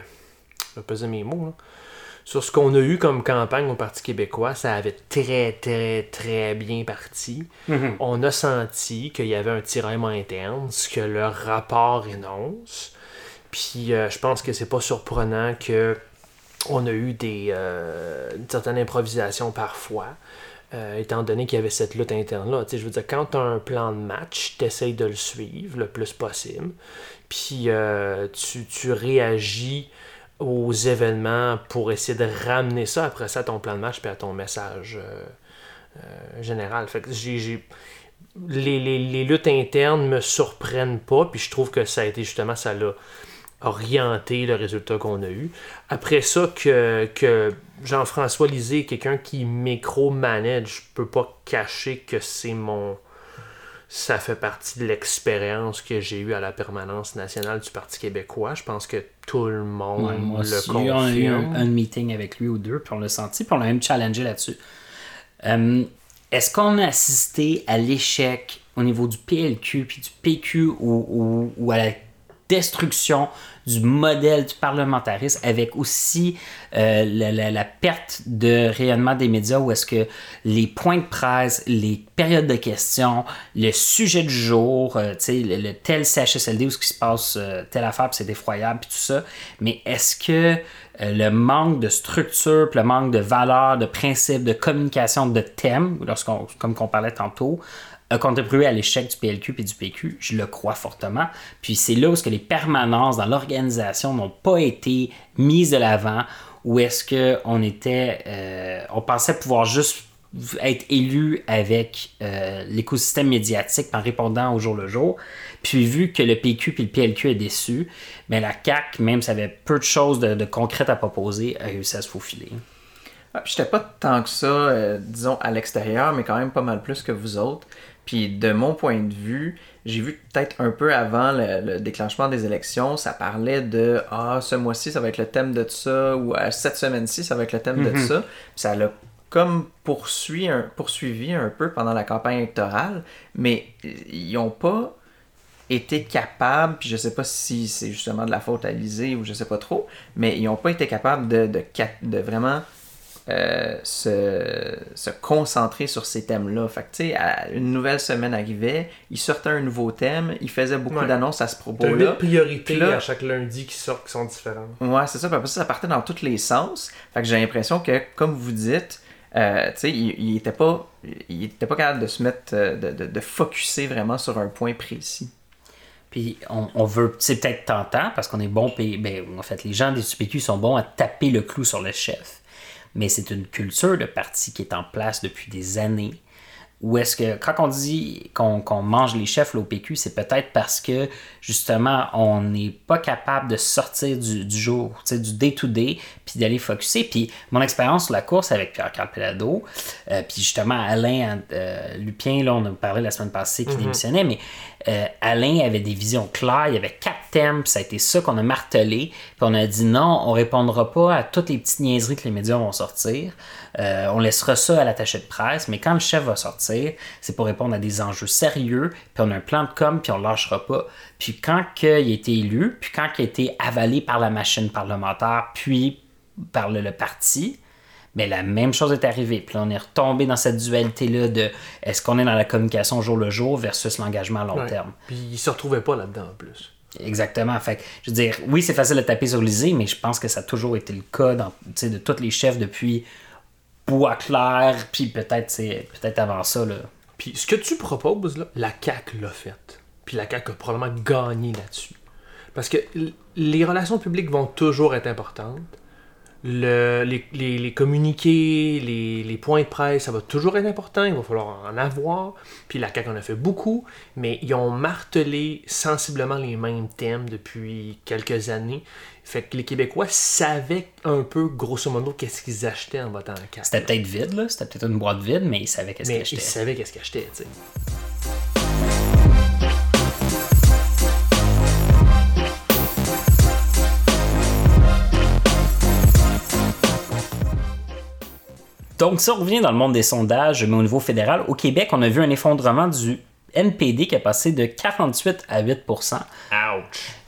Je vais peser mes mots, là. Sur ce qu'on a eu comme campagne au Parti québécois, ça avait très, très, très bien parti. On a senti qu'il y avait un tiraillement interne, ce que le rapport énonce. Puis euh, je pense que c'est pas surprenant que on a eu des euh, une certaine improvisation parfois. euh, étant donné qu'il y avait cette lutte interne-là. Je veux dire, quand tu as un plan de match, tu essayes de le suivre le plus possible. Puis euh, tu, tu réagis aux événements pour essayer de ramener ça après ça à ton plan de match puis à ton message euh, euh, général. Fait que j'ai, les- les luttes internes me surprennent pas, puis je trouve que ça a été justement, ça l'a orienté le résultat qu'on a eu. Après ça, que, que Jean-François Lisée est quelqu'un qui micro-manage, je peux pas cacher que c'est mon. Ça fait partie de l'expérience que j'ai eue à la permanence nationale du Parti québécois. Je pense que tout le monde Ouais, moi le aussi, on a eu confirme. un, un meeting avec lui ou deux, puis on l'a senti, puis on l'a même challengé là-dessus. Euh, Est-ce qu'on a assisté à l'échec au niveau du PLQ puis du PQ ou, ou- ou à la destruction du modèle du parlementarisme avec aussi euh, la, perte de rayonnement des médias où est-ce que les points de presse, les périodes de questions, le sujet du jour, euh, le, le tel CHSLD où ce qui se passe, euh, telle affaire, c'est effroyable, puis tout ça. Mais est-ce que le manque de structure, le manque de valeur, de principe, de communication, de thème, lorsqu'on, comme qu'on parlait tantôt, a contribué à l'échec du PLQ et du PQ, je le crois fortement. Puis c'est là où que les permanences dans l'organisation n'ont pas été mises de l'avant, où est-ce que on était, euh, on pensait pouvoir juste être élu avec euh, l'écosystème médiatique en répondant au jour le jour. Puis vu que le PQ puis le PLQ est déçu, mais la CAQ, même si elle avait peu de choses de, de concrètes à proposer, a réussi à se faufiler. Ah, J'étais pas tant que ça, euh, disons, à l'extérieur, mais quand même pas mal plus que vous autres. Puis de mon point de vue, j'ai vu peut-être un peu avant le, le déclenchement des élections, ça parlait de Ah, ce mois-ci, ça va être le thème de ça, ou Ah, cette semaine-ci, ça va être le thème de ça. Puis ça l'a comme poursuivi un, poursuivi un peu pendant la campagne électorale, mais ils n'ont pas été capables, puis je sais pas si c'est justement de la faute à Lisée ou je sais pas trop, mais ils n'ont pas été capables de, de, de vraiment euh, se, se concentrer sur ces thèmes-là. Fait que, tu sais, à- une nouvelle semaine arrivait, ils sortaient un nouveau thème, ils faisaient beaucoup Ouais. d'annonces à ce T'as propos-là. huit priorités là- à chaque lundi qui sortent qui sont différentes. Ouais, c'est ça. Après ça, ça partait dans tous les sens. Fait que j'ai l'impression que, comme vous dites, euh, il, il était pas, il était pas capable de se mettre, euh, de, de, de focusser vraiment sur un point précis. Puis on, veut, c'est peut-être tentant parce qu'on est bon, ben, en fait, les gens des UPQ sont bons à taper le clou sur le chef. Mais c'est une culture de parti qui est en place depuis des années. Ou est-ce que quand on dit qu'on mange les chefs, l'OPQ, c'est peut-être parce que justement, on n'est pas capable de sortir du, du jour, du day-to-day, puis d'aller focuser. Puis mon expérience sur la course avec Pierre-Carl Pelado, euh, puis justement Alain euh, Lupien, là, on a parlé la semaine passée qui mm-hmm. démissionnait, mais euh, Alain avait des visions claires, il y avait quatre thèmes, puis ça a été ça qu'on a martelé, puis on a dit non, on répondra pas à toutes les petites niaiseries que les médias vont sortir. Euh, on laissera ça à l'attaché de presse, mais quand le chef va sortir, c'est pour répondre à des enjeux sérieux, puis on a un plan de com, puis on lâchera pas. Puis quand il a été élu, puis quand il a été avalé par la machine parlementaire, puis par le, parti, mais la même chose est arrivée. Puis là, on est retombé dans cette dualité-là de est-ce qu'on est dans la communication jour le jour versus l'engagement à long terme? Puis il se retrouvait pas là-dedans en plus. Exactement. Fait je veux dire, oui, c'est facile de taper sur l'Isée, mais je pense que ça a toujours été le cas dans, de tous les chefs depuis bois clair, puis peut-être peut-être avant ça. Là. Puis ce que tu proposes, là, la CAQ l'a fait. Puis la CAQ a probablement gagné là-dessus. Parce que les relations publiques vont toujours être importantes. Le, les, les, communiqués, les, les, points de presse, ça va toujours être important, il va falloir en avoir. Puis la CAQ en a fait beaucoup, mais ils ont martelé sensiblement les mêmes thèmes depuis quelques années. Fait que les Québécois savaient un peu, grosso modo, qu'est-ce qu'ils achetaient en votant en CAQ. C'était peut-être vide, là. C'était peut-être une boîte vide, mais ils savaient qu'est-ce qu'ils achetaient. ils savaient qu'est-ce qu'ils achetaient, tu sais. Donc, si on revient dans le monde des sondages, mais au niveau fédéral, au Québec, on a vu un effondrement du NPD qui a passé de 48 à 8% Ouch!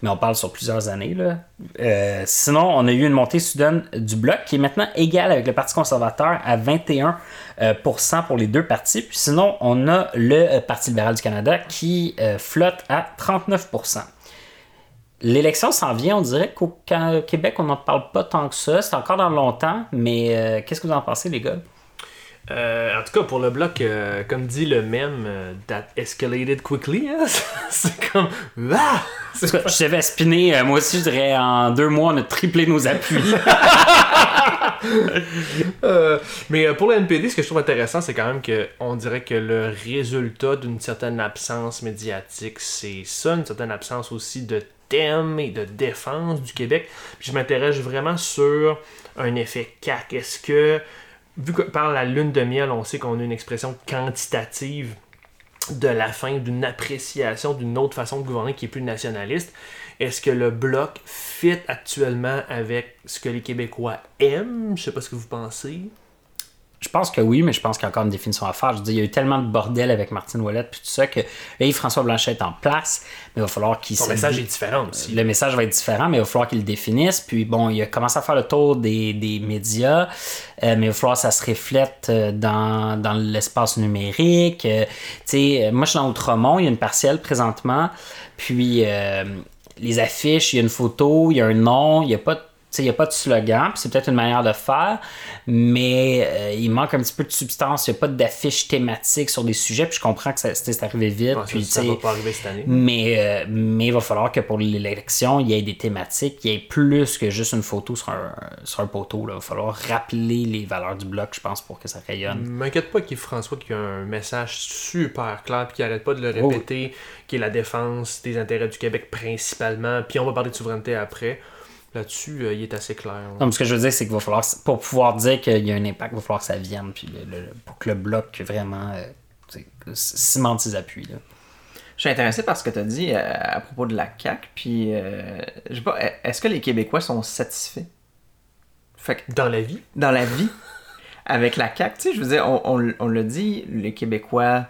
Mais on parle sur plusieurs années. Là. Euh, sinon, on a eu une montée soudaine du bloc qui est maintenant égale avec le Parti conservateur à 21% euh, pour les deux partis. Puis sinon, on a le euh, Parti libéral du Canada qui flotte à 39 L'élection s'en vient, on dirait qu'au Québec, on n'en parle pas tant que ça. C'est encore dans longtemps, mais qu'est-ce que vous en pensez, les gars? Euh, en tout cas, pour le bloc, euh, comme dit le même, euh, that escalated quickly, hein? c'est comme. Ah! Je savais spinner, moi aussi, je dirais en deux mois, on a triplé nos appuis. mais pour le NPD, ce que je trouve intéressant, c'est quand même qu'on dirait que le résultat d'une certaine absence médiatique, c'est ça, une certaine absence aussi de thème et de défense du Québec. Puis je m'intéresse vraiment sur un effet CAC. Est-ce que vu que par la lune de miel, on sait qu'on a une expression quantitative de la fin, d'une appréciation d'une autre façon de gouverner qui est plus nationaliste, est-ce que le bloc fit actuellement avec ce que les Québécois aiment? Je sais pas ce que vous pensez. Je pense que oui, mais je pense qu'il y a encore une définition à faire. Je dis, il y a eu tellement de bordel avec Martine Ouellet puis tout ça que là, François Blanchet est en place, mais il va falloir qu'il... Son message est différent aussi. Le message va être différent, mais il va falloir qu'il le définisse. Puis bon, il a commencé à faire le tour des, des médias, euh, mais il va falloir que ça se reflète euh, dans, dans l'espace numérique. Euh, tu sais, moi, je suis dans Outremont, il y a une partielle présentement, puis... les affiches, il y a une photo, il y a un nom, il n'y a pas de il n'y a pas de slogan, c'est peut-être une manière de faire, mais euh, il manque un petit peu de substance. Il n'y a pas d'affiche thématique sur des sujets, puis je comprends que c'est arrivé vite. puis, ça, va pas arriver cette année. Mais, euh, mais il va falloir que pour l'élection, il y ait des thématiques, il y ait plus que juste une photo sur un, sur un poteau. Là. Il va falloir rappeler les valeurs du bloc, je pense, pour que ça rayonne. M'inquiète pas qu'il François qui a un message super clair, puis qui arrête pas de le oh répéter, qui est la défense des intérêts du Québec principalement, puis on va parler de souveraineté après. Là-dessus, euh, il est assez clair. Non, ce que je veux dire, c'est qu'il va falloir, pour pouvoir dire qu'il y a un impact, il va falloir que ça vienne, puis pour que le bloc vraiment euh, cimente ses appuis. Là. Je suis intéressé par ce que tu as dit euh, à propos de la CAQ, puis je sais pas, est-ce que les Québécois sont satisfaits? Fait dans la vie? Dans la vie. Avec la CAQ, tu sais, je veux dire, on, on, on le dit, les Québécois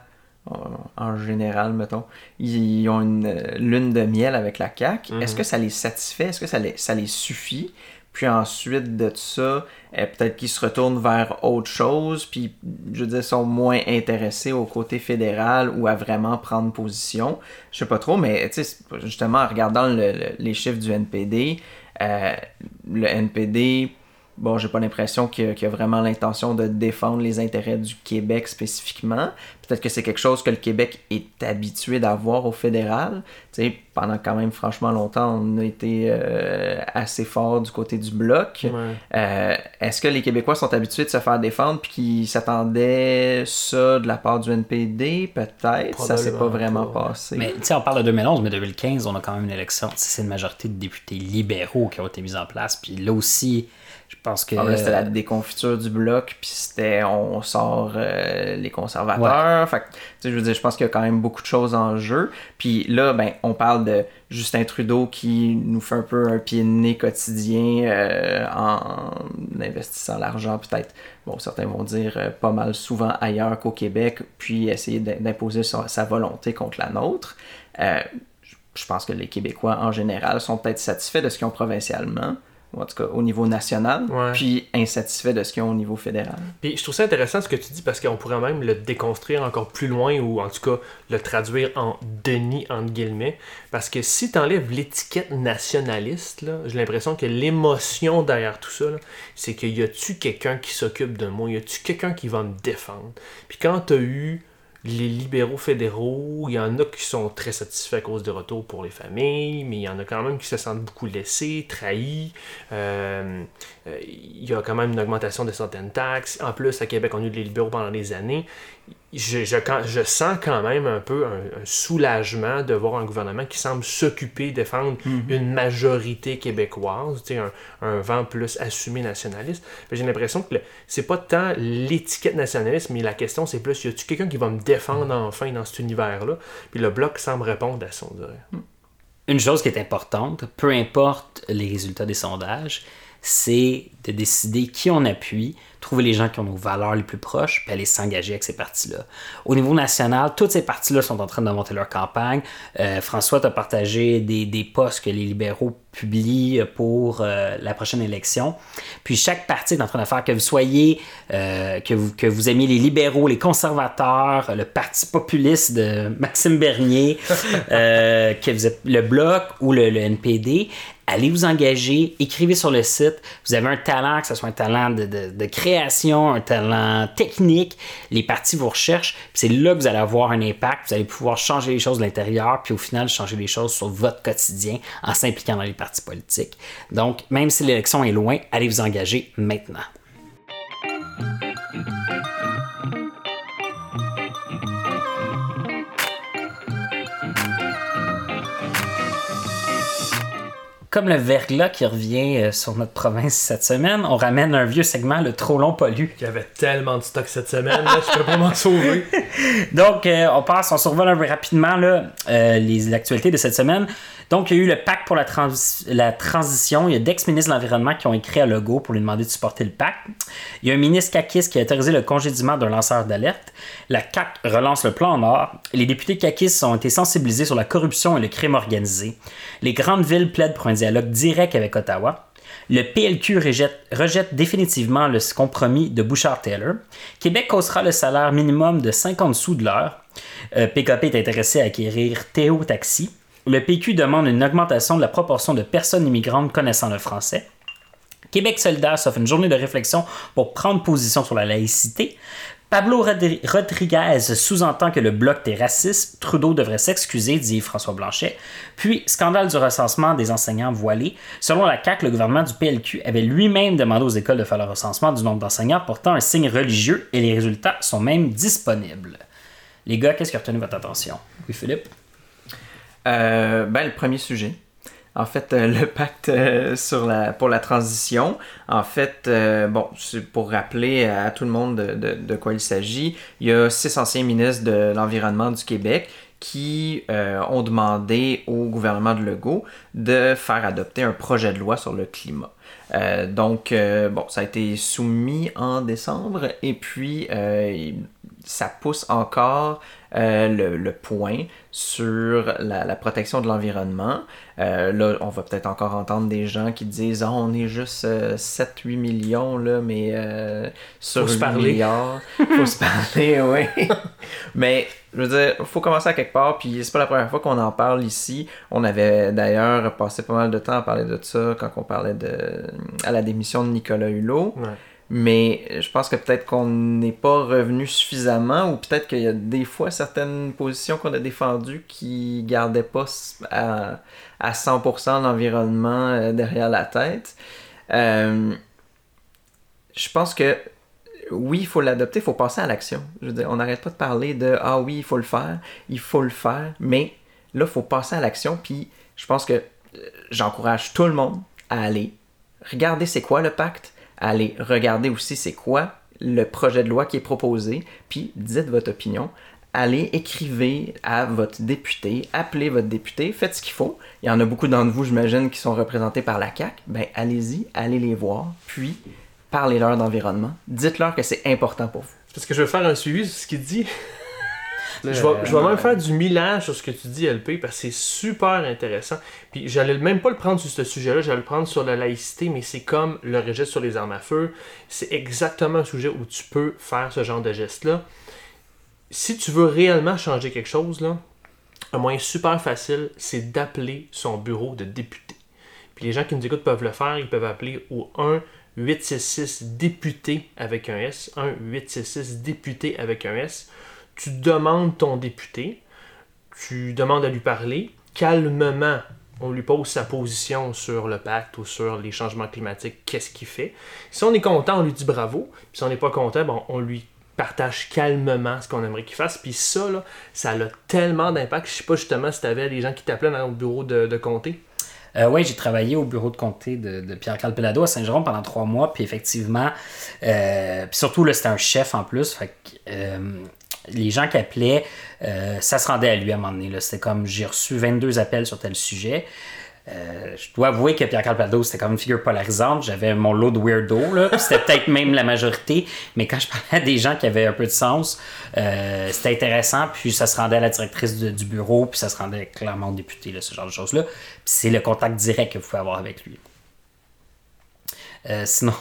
en général, mettons, ils ont une euh, lune de miel avec la CAQ. Mhm. Est-ce que ça les satisfait? Est-ce que ça les, ça les suffit? Puis ensuite de ça, euh, peut-être qu'ils se retournent vers autre chose, puis je veux dire, sont moins intéressés au côté fédéral ou à vraiment prendre position. Je sais pas trop, mais justement, en regardant les chiffres du NPD, euh, le NPD bon, j'ai pas l'impression qu'il y, a vraiment l'intention de défendre les intérêts du Québec spécifiquement. Peut-être que c'est quelque chose que le Québec est habitué d'avoir au fédéral. Tu sais, pendant quand même franchement longtemps, on a été euh, assez fort du côté du bloc. Euh, est-ce que les Québécois sont habitués de se faire défendre puis qu'ils s'attendaient ça de la part du NPD? Peut-être. Ça s'est pas vraiment passé. Mais tu sais, on parle de 2011, mais 2015, on a quand même une élection. C'est une majorité de députés libéraux qui ont été mis en place. Puis là aussi, je pense que. Ah, c'était la déconfiture du bloc, puis c'était on sort euh, les conservateurs. Fait je veux dire, je pense qu'il y a quand même beaucoup de choses en jeu. Puis là, ben, on parle de Justin Trudeau qui nous fait un peu un pied de nez quotidien euh, en investissant l'argent, peut-être, bon, certains vont dire euh, pas mal souvent ailleurs qu'au Québec, puis essayer d'imposer sa, volonté contre la nôtre. je pense que les Québécois en général sont peut-être satisfaits de ce qu'ils ont provincialement ou en tout cas au niveau national, puis insatisfait de ce qu'ils ont au niveau fédéral. Puis je trouve ça intéressant ce que tu dis parce qu'on pourrait même le déconstruire encore plus loin ou en tout cas le traduire en Denis entre guillemets. Parce que si tu enlèves l'étiquette nationaliste, j'ai l'impression que l'émotion derrière tout ça, c'est qu'il y a-tu quelqu'un qui s'occupe de moi, y a-tu quelqu'un qui va me défendre? Puis quand tu as eu les libéraux fédéraux, il y en a qui sont très satisfaits à cause des retours pour les familles, mais il y en a quand même qui se sentent beaucoup laissés, trahis. Euh, euh, il y a quand même une augmentation de certaines taxes. En plus, à Québec, on a eu des libéraux pendant des années je, je, je, sens quand même un peu un, soulagement de voir un gouvernement qui semble s'occuper, défendre mhm. une majorité québécoise, un, un vent plus assumé nationaliste. J'ai l'impression que c'est pas tant l'étiquette nationaliste, mais la question c'est plus y a-tu quelqu'un qui va me défendre mhm. enfin dans cet univers-là? Puis le bloc semble répondre à ça, on dirait. Mhm. Une chose qui est importante, peu importe les résultats des sondages, c'est de décider qui on appuie, trouver les gens qui ont nos valeurs les plus proches, puis aller s'engager avec ces partis-là. Au niveau national, toutes ces partis-là sont en train de monter leur campagne. Euh, François t'a partagé des, des posts que les libéraux publient pour euh, la prochaine élection. Puis chaque parti est en train de faire que vous soyez, euh, que, vous, que aimiez les libéraux, les conservateurs, le parti populiste de Maxime Bernier, que vous êtes le Bloc ou le NPD allez vous engager, écrivez sur le site. Vous avez un talent, que ce soit un talent de, création, un talent technique, les partis vous recherchent. C'est là que vous allez avoir un impact. Vous allez pouvoir changer les choses de l'intérieur, puis au final, changer les choses sur votre quotidien en s'impliquant dans les partis politiques. Donc, même si l'élection est loin, allez vous engager maintenant. Comme le verglas qui revient euh, sur notre province cette semaine, on ramène un vieux segment, le trop long pollu. Il y avait tellement de stock cette semaine, là, je peux pas m'en sauver. Donc, euh, on passe, on survole un peu rapidement là, euh, les actualités de cette semaine. Donc, il y a eu le pacte pour la, transition. Il y a d'ex-ministres de l'Environnement qui ont écrit à Legault pour lui demander de supporter le pacte. Il y a un ministre CACIS qui a autorisé le congédiement d'un lanceur d'alerte. La CAC relance le plan Nord. Les députés CACIS ont été sensibilisés sur la corruption et le crime organisé. Les grandes villes plaident pour un dialogue direct avec Ottawa. Le PLQ rejette, définitivement le compromis de Bouchard-Taylor. Québec causera le salaire minimum de 50 sous de l'heure. PKP euh, est intéressé à acquérir Théo Taxi. Le PQ demande une augmentation de la proportion de personnes immigrantes connaissant le français. Québec solidaire s'offre une journée de réflexion pour prendre position sur la laïcité. Pablo Rodriguez sous-entend que le bloc est raciste. Trudeau devrait s'excuser, dit François Blanchet. Puis, scandale du recensement des enseignants voilés. Selon la CAQ, le gouvernement du PLQ avait lui-même demandé aux écoles de faire le recensement du nombre d'enseignants portant un signe religieux et les résultats sont même disponibles. Les gars, qu'est-ce qui a retenu votre attention? Oui, Philippe? Euh, ben, le premier sujet. En fait, euh, le pacte euh, pour la transition, en fait, bon, pour rappeler à tout le monde de, de, quoi il s'agit, il y a six anciens ministres de l'Environnement du Québec qui ont demandé au gouvernement de Legault de faire adopter un projet de loi sur le climat. donc, bon, ça a été soumis en décembre et puis ça pousse encore euh, le, point sur la, protection de l'environnement. Euh, là, on va peut-être encore entendre des gens qui disent oh, on est juste 7-8 euh, millions, là, mais sur faut se parler. milliards. faut se parler, oui. mais je veux dire, faut commencer à quelque part, puis c'est pas la première fois qu'on en parle ici. On avait d'ailleurs passé pas mal de temps à parler de ça quand on parlait de à la démission de Nicolas Hulot. Mais je pense que peut-être qu'on n'est pas revenu suffisamment ou peut-être qu'il y a des fois certaines positions qu'on a défendues qui gardaient pas à, à 100% l'environnement euh, derrière la tête. Euh, je pense que oui, il faut l'adopter, il faut passer à l'action. Je veux dire, on n'arrête pas de parler de ah oui, il faut le faire, il faut le faire, mais là, il faut passer à l'action. Puis je pense que euh, j'encourage tout le monde à aller regarder c'est quoi le pacte, à aller regarder aussi c'est quoi le projet de loi qui est proposé, puis dites votre opinion. Allez, écrivez à votre député, appelez votre député, faites ce qu'il faut. Il y en a beaucoup d'entre vous, j'imagine, qui sont représentés par la CAC. Ben, allez-y, allez les voir, puis parlez-leur d'environnement. Dites-leur que c'est important pour vous. Parce que je vais faire un suivi sur ce qu'il dit. Je, vais, je vais même faire du millage sur ce que tu dis, LP, parce que c'est super intéressant. Puis j'allais même pas le prendre sur ce sujet-là, j'allais le prendre sur la laïcité, mais c'est comme le registre sur les armes à feu. C'est exactement un sujet où tu peux faire ce genre de geste-là. Si tu veux réellement changer quelque chose, là, un moyen super facile, c'est d'appeler son bureau de député. Puis les gens qui nous écoutent peuvent le faire, ils peuvent appeler au 1 866 député avec un S, 1 866 député avec un S. Tu demandes ton député, tu demandes à lui parler calmement. On lui pose sa position sur le pacte ou sur les changements climatiques, qu'est-ce qu'il fait. Si on est content, on lui dit bravo. Puis si on n'est pas content, bon, on lui partage calmement ce qu'on aimerait qu'il fasse. Puis ça, là, ça a tellement d'impact. Je sais pas justement si tu avais des gens qui t'appelaient dans le bureau de, comté. Euh, oui, j'ai travaillé au bureau de comté de, Pierre-Carl Pelado à Saint-Jérôme pendant trois mois. Puis effectivement, euh, puis surtout, là, c'était un chef en plus. Fait euh, les gens qui appelaient, ça se rendait à lui à un moment donné. C'était comme j'ai reçu 22 appels sur tel sujet. Euh, je dois avouer que Pierre Calpado, c'était comme une figure polarisante. J'avais mon lot de weirdo, c'était peut-être même la majorité, mais quand je parlais à des gens qui avaient un peu de sens, euh, c'était intéressant, puis ça se rendait à la directrice du bureau, puis ça se rendait clairement au député, ce genre de choses-là. c'est le contact direct que vous pouvez avoir avec lui. Euh, sinon,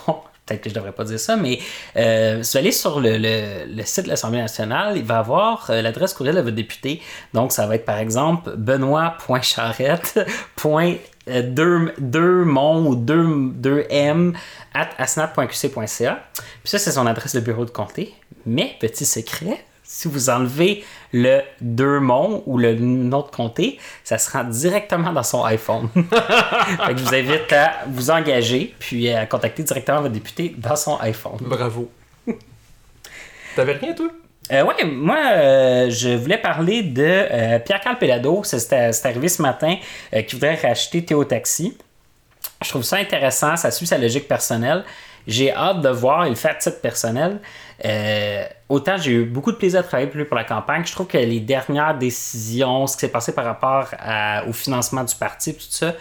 peut-être que je devrais pas dire ça, mais euh, si vous allez sur le, site de l'Assemblée nationale, il va avoir euh, l'adresse courriel de votre député. Donc, ça va être par exemple benoît.charrette.2mon ou 2, m at asnap.qc.ca. Puis ça, c'est son adresse de bureau de comté. Mais, petit secret, si vous enlevez le deux monts ou le nom de comté, ça se rend directement dans son iPhone. je vous invite à vous engager puis à contacter directement votre député dans son iPhone. Bravo. T'avais rien, toi? Euh, oui, moi, euh, je voulais parler de euh, Pierre-Carl Pelado. C'est arrivé ce matin qui voudrait racheter Théo Taxi. Je trouve ça intéressant, ça suit sa logique personnelle. J'ai hâte de voir, il fait à titre personnel. Euh, autant j'ai eu beaucoup de plaisir à travailler pour la campagne. Je trouve que les dernières décisions, ce qui s'est passé par rapport au financement du parti, tout ça,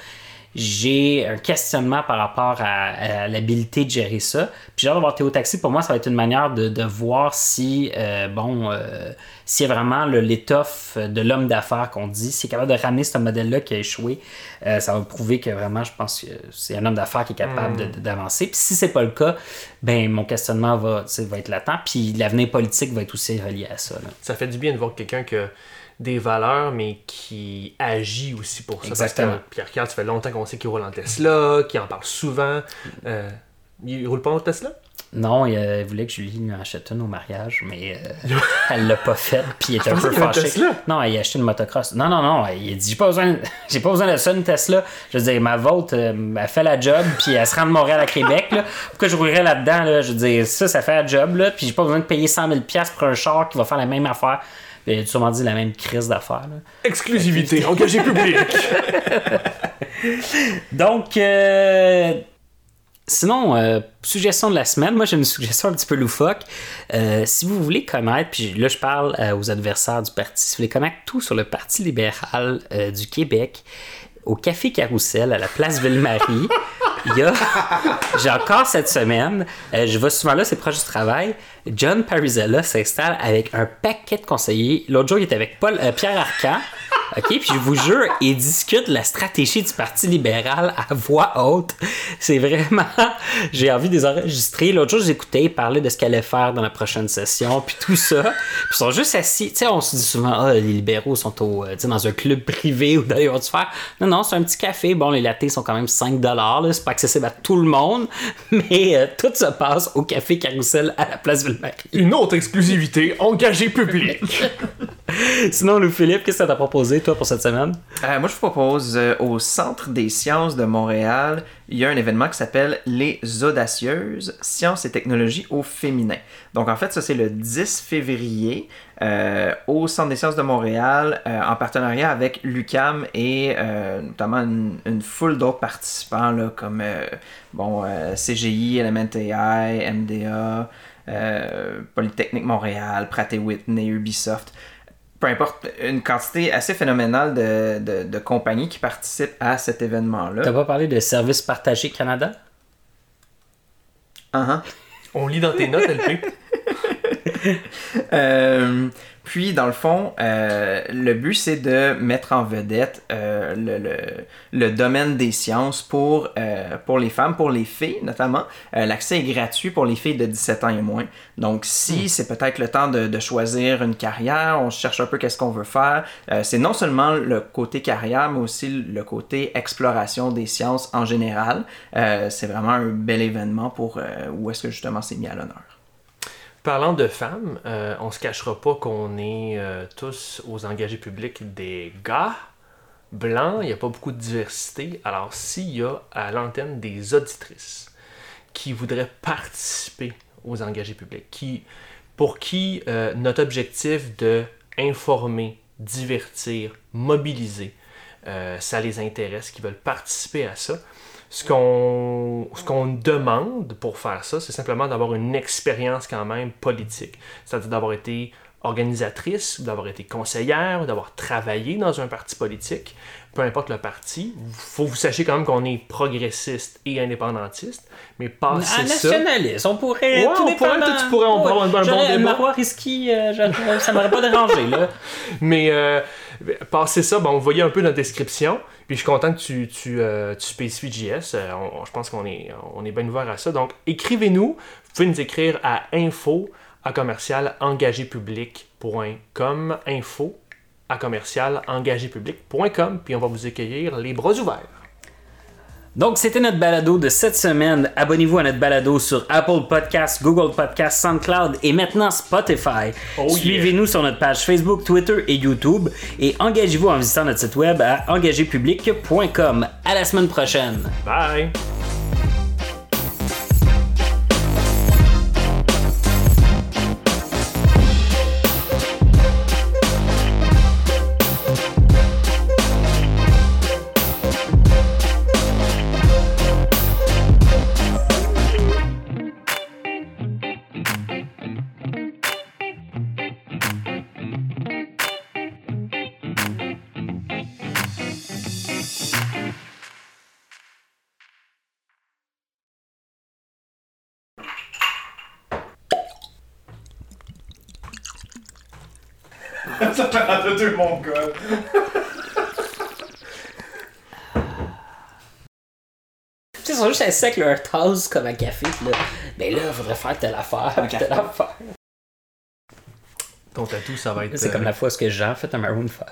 j'ai un questionnement par rapport à, l'habilité de gérer ça. Puis j'ai hâte de voir Théo Taxi. Pour moi, ça va être une manière de, voir si, euh, bon, euh, s'il y a vraiment l'étoffe de l'homme d'affaires qu'on dit, s'il est capable de ramener ce modèle-là qui a échoué, euh, ça va prouver que vraiment, je pense que c'est un homme d'affaires qui est capable hmm. d'avancer. Puis si c'est pas le cas, ben mon questionnement va, va être latent. Puis l'avenir politique va être aussi relié à ça. Ça fait du bien de voir quelqu'un que des valeurs, mais qui agit aussi pour ça. Exactement. Pierre Carl, ça fait longtemps qu'on sait qu'il roule en Tesla, qu'il en parle souvent. Euh, il roule pas en Tesla? Non, il, voulait que Julie lui achète une au mariage, mais euh, elle l'a pas fait, puis il était un peu fâché. Non, il a acheté une motocross. Non, non, non, il a dit j'ai pas besoin, j'ai pas besoin de ça une Tesla. Je veux dire, ma vôtre, euh, elle fait la job, puis elle se rend de Montréal à Québec. Là. Pourquoi je roulerais là-dedans là? Je veux dire, ça, ça fait la job, là, puis j'ai pas besoin de payer 100 000 pour un char qui va faire la même affaire. Il a sûrement dit la même crise d'affaires. Exclusivité, engagé public. Donc, euh, sinon, euh, suggestion de la semaine. Moi, j'ai une suggestion un petit peu loufoque. Euh, si vous voulez connaître, puis là, je parle aux adversaires du parti, si vous voulez connaître tout sur le Parti libéral du Québec, au Café Carousel à la place Ville-Marie. J'ai encore cette semaine, euh, je vais souvent là, c'est proche du travail. John Parizella s'installe avec un paquet de conseillers. L'autre jour, il était avec Paul, euh, Pierre Arcan. OK? Puis je vous jure, ils discutent la stratégie du Parti libéral à voix haute. C'est vraiment. J'ai envie de les enregistrer. L'autre jour, j'écoutais, ils parlaient de ce qu'elle allait faire dans la prochaine session, puis tout ça. Puis ils sont juste assis. Tu sais, on se dit souvent, ah, les libéraux sont au, euh, tu dans un club privé ou d'ailleurs vont faire. Non, non, c'est un petit café. Bon, les lattés sont quand même 5 là. C'est pas accessible à tout le monde, mais euh, tout se passe au café Carousel à la place Ville-Marie. Une autre exclusivité, engagé public. Sinon, Lou Philippe, qu'est-ce que t'as proposé, toi, pour cette semaine? Euh, moi, je vous propose euh, au Centre des sciences de Montréal, il y a un événement qui s'appelle Les Audacieuses, sciences et technologies au féminin. Donc, en fait, ça, c'est le 10 février euh, au Centre des sciences de Montréal, euh, en partenariat avec l'UCAM et euh, notamment une, foule d'autres participants, comme CGI, LMNTI, MDA, Polytechnique Montréal, Pratt Whitney, Ubisoft peu importe, une quantité assez phénoménale de, de, de compagnies qui participent à cet événement-là. T'as pas parlé de Service Partagé Canada? Uh-huh. On lit dans tes notes, LP. Euh, puis, dans le fond, euh, le but, c'est de mettre en vedette euh, le, le, le domaine des sciences pour, euh, pour les femmes, pour les filles notamment. Euh, L'accès est gratuit pour les filles de 17 ans et moins. Donc, si c'est peut-être le temps de, de choisir une carrière, on cherche un peu qu'est-ce qu'on veut faire, euh, c'est non seulement le côté carrière, mais aussi le côté exploration des sciences en général. Euh, c'est vraiment un bel événement pour euh, où est-ce que justement c'est mis à l'honneur. Parlant de femmes, euh, on se cachera pas qu'on est euh, tous aux engagés publics des gars blancs, il n'y a pas beaucoup de diversité. Alors s'il y a à l'antenne des auditrices qui voudraient participer aux engagés publics, qui, pour qui euh, notre objectif de informer, divertir, mobiliser, euh, ça les intéresse, qui veulent participer à ça, ce qu'on ce qu'on demande pour faire ça, c'est simplement d'avoir une expérience quand même politique. C'est-à-dire d'avoir été organisatrice, d'avoir été conseillère, d'avoir travaillé dans un parti politique, peu importe le parti. faut que vous sachiez quand même qu'on est progressiste et indépendantiste, mais passer Un ça... nationaliste, on pourrait. Ouais, tout on pourrait, tu pourrais- on pourrait avoir un bon débat. Marois Risky, euh, ça m'aurait pas dérangé, là. Mais euh, passer ça, bon, vous voyez un peu notre description. Puis je suis content que tu, tu, euh, tu spécifies JS. Euh, on- on- je pense qu'on est, on est bien ouvert à ça. Donc, écrivez-nous. Vous pouvez nous écrire à info à commercial. Info à commercial. Puis on va vous accueillir les bras ouverts. Donc, c'était notre balado de cette semaine. Abonnez-vous à notre balado sur Apple Podcasts, Google Podcasts, SoundCloud et maintenant Spotify. Oh Suivez-nous sur notre page Facebook, Twitter et YouTube et engagez-vous en visitant notre site web à engagépublic.com. À la semaine prochaine. Bye! Assis avec leur tasse comme un café. Là. Mais là, il faudrait faire telle affaire, telle affaire. Ton tatou, ça va être. C'est euh, comme la fois que Jean a fait un Maroon 5.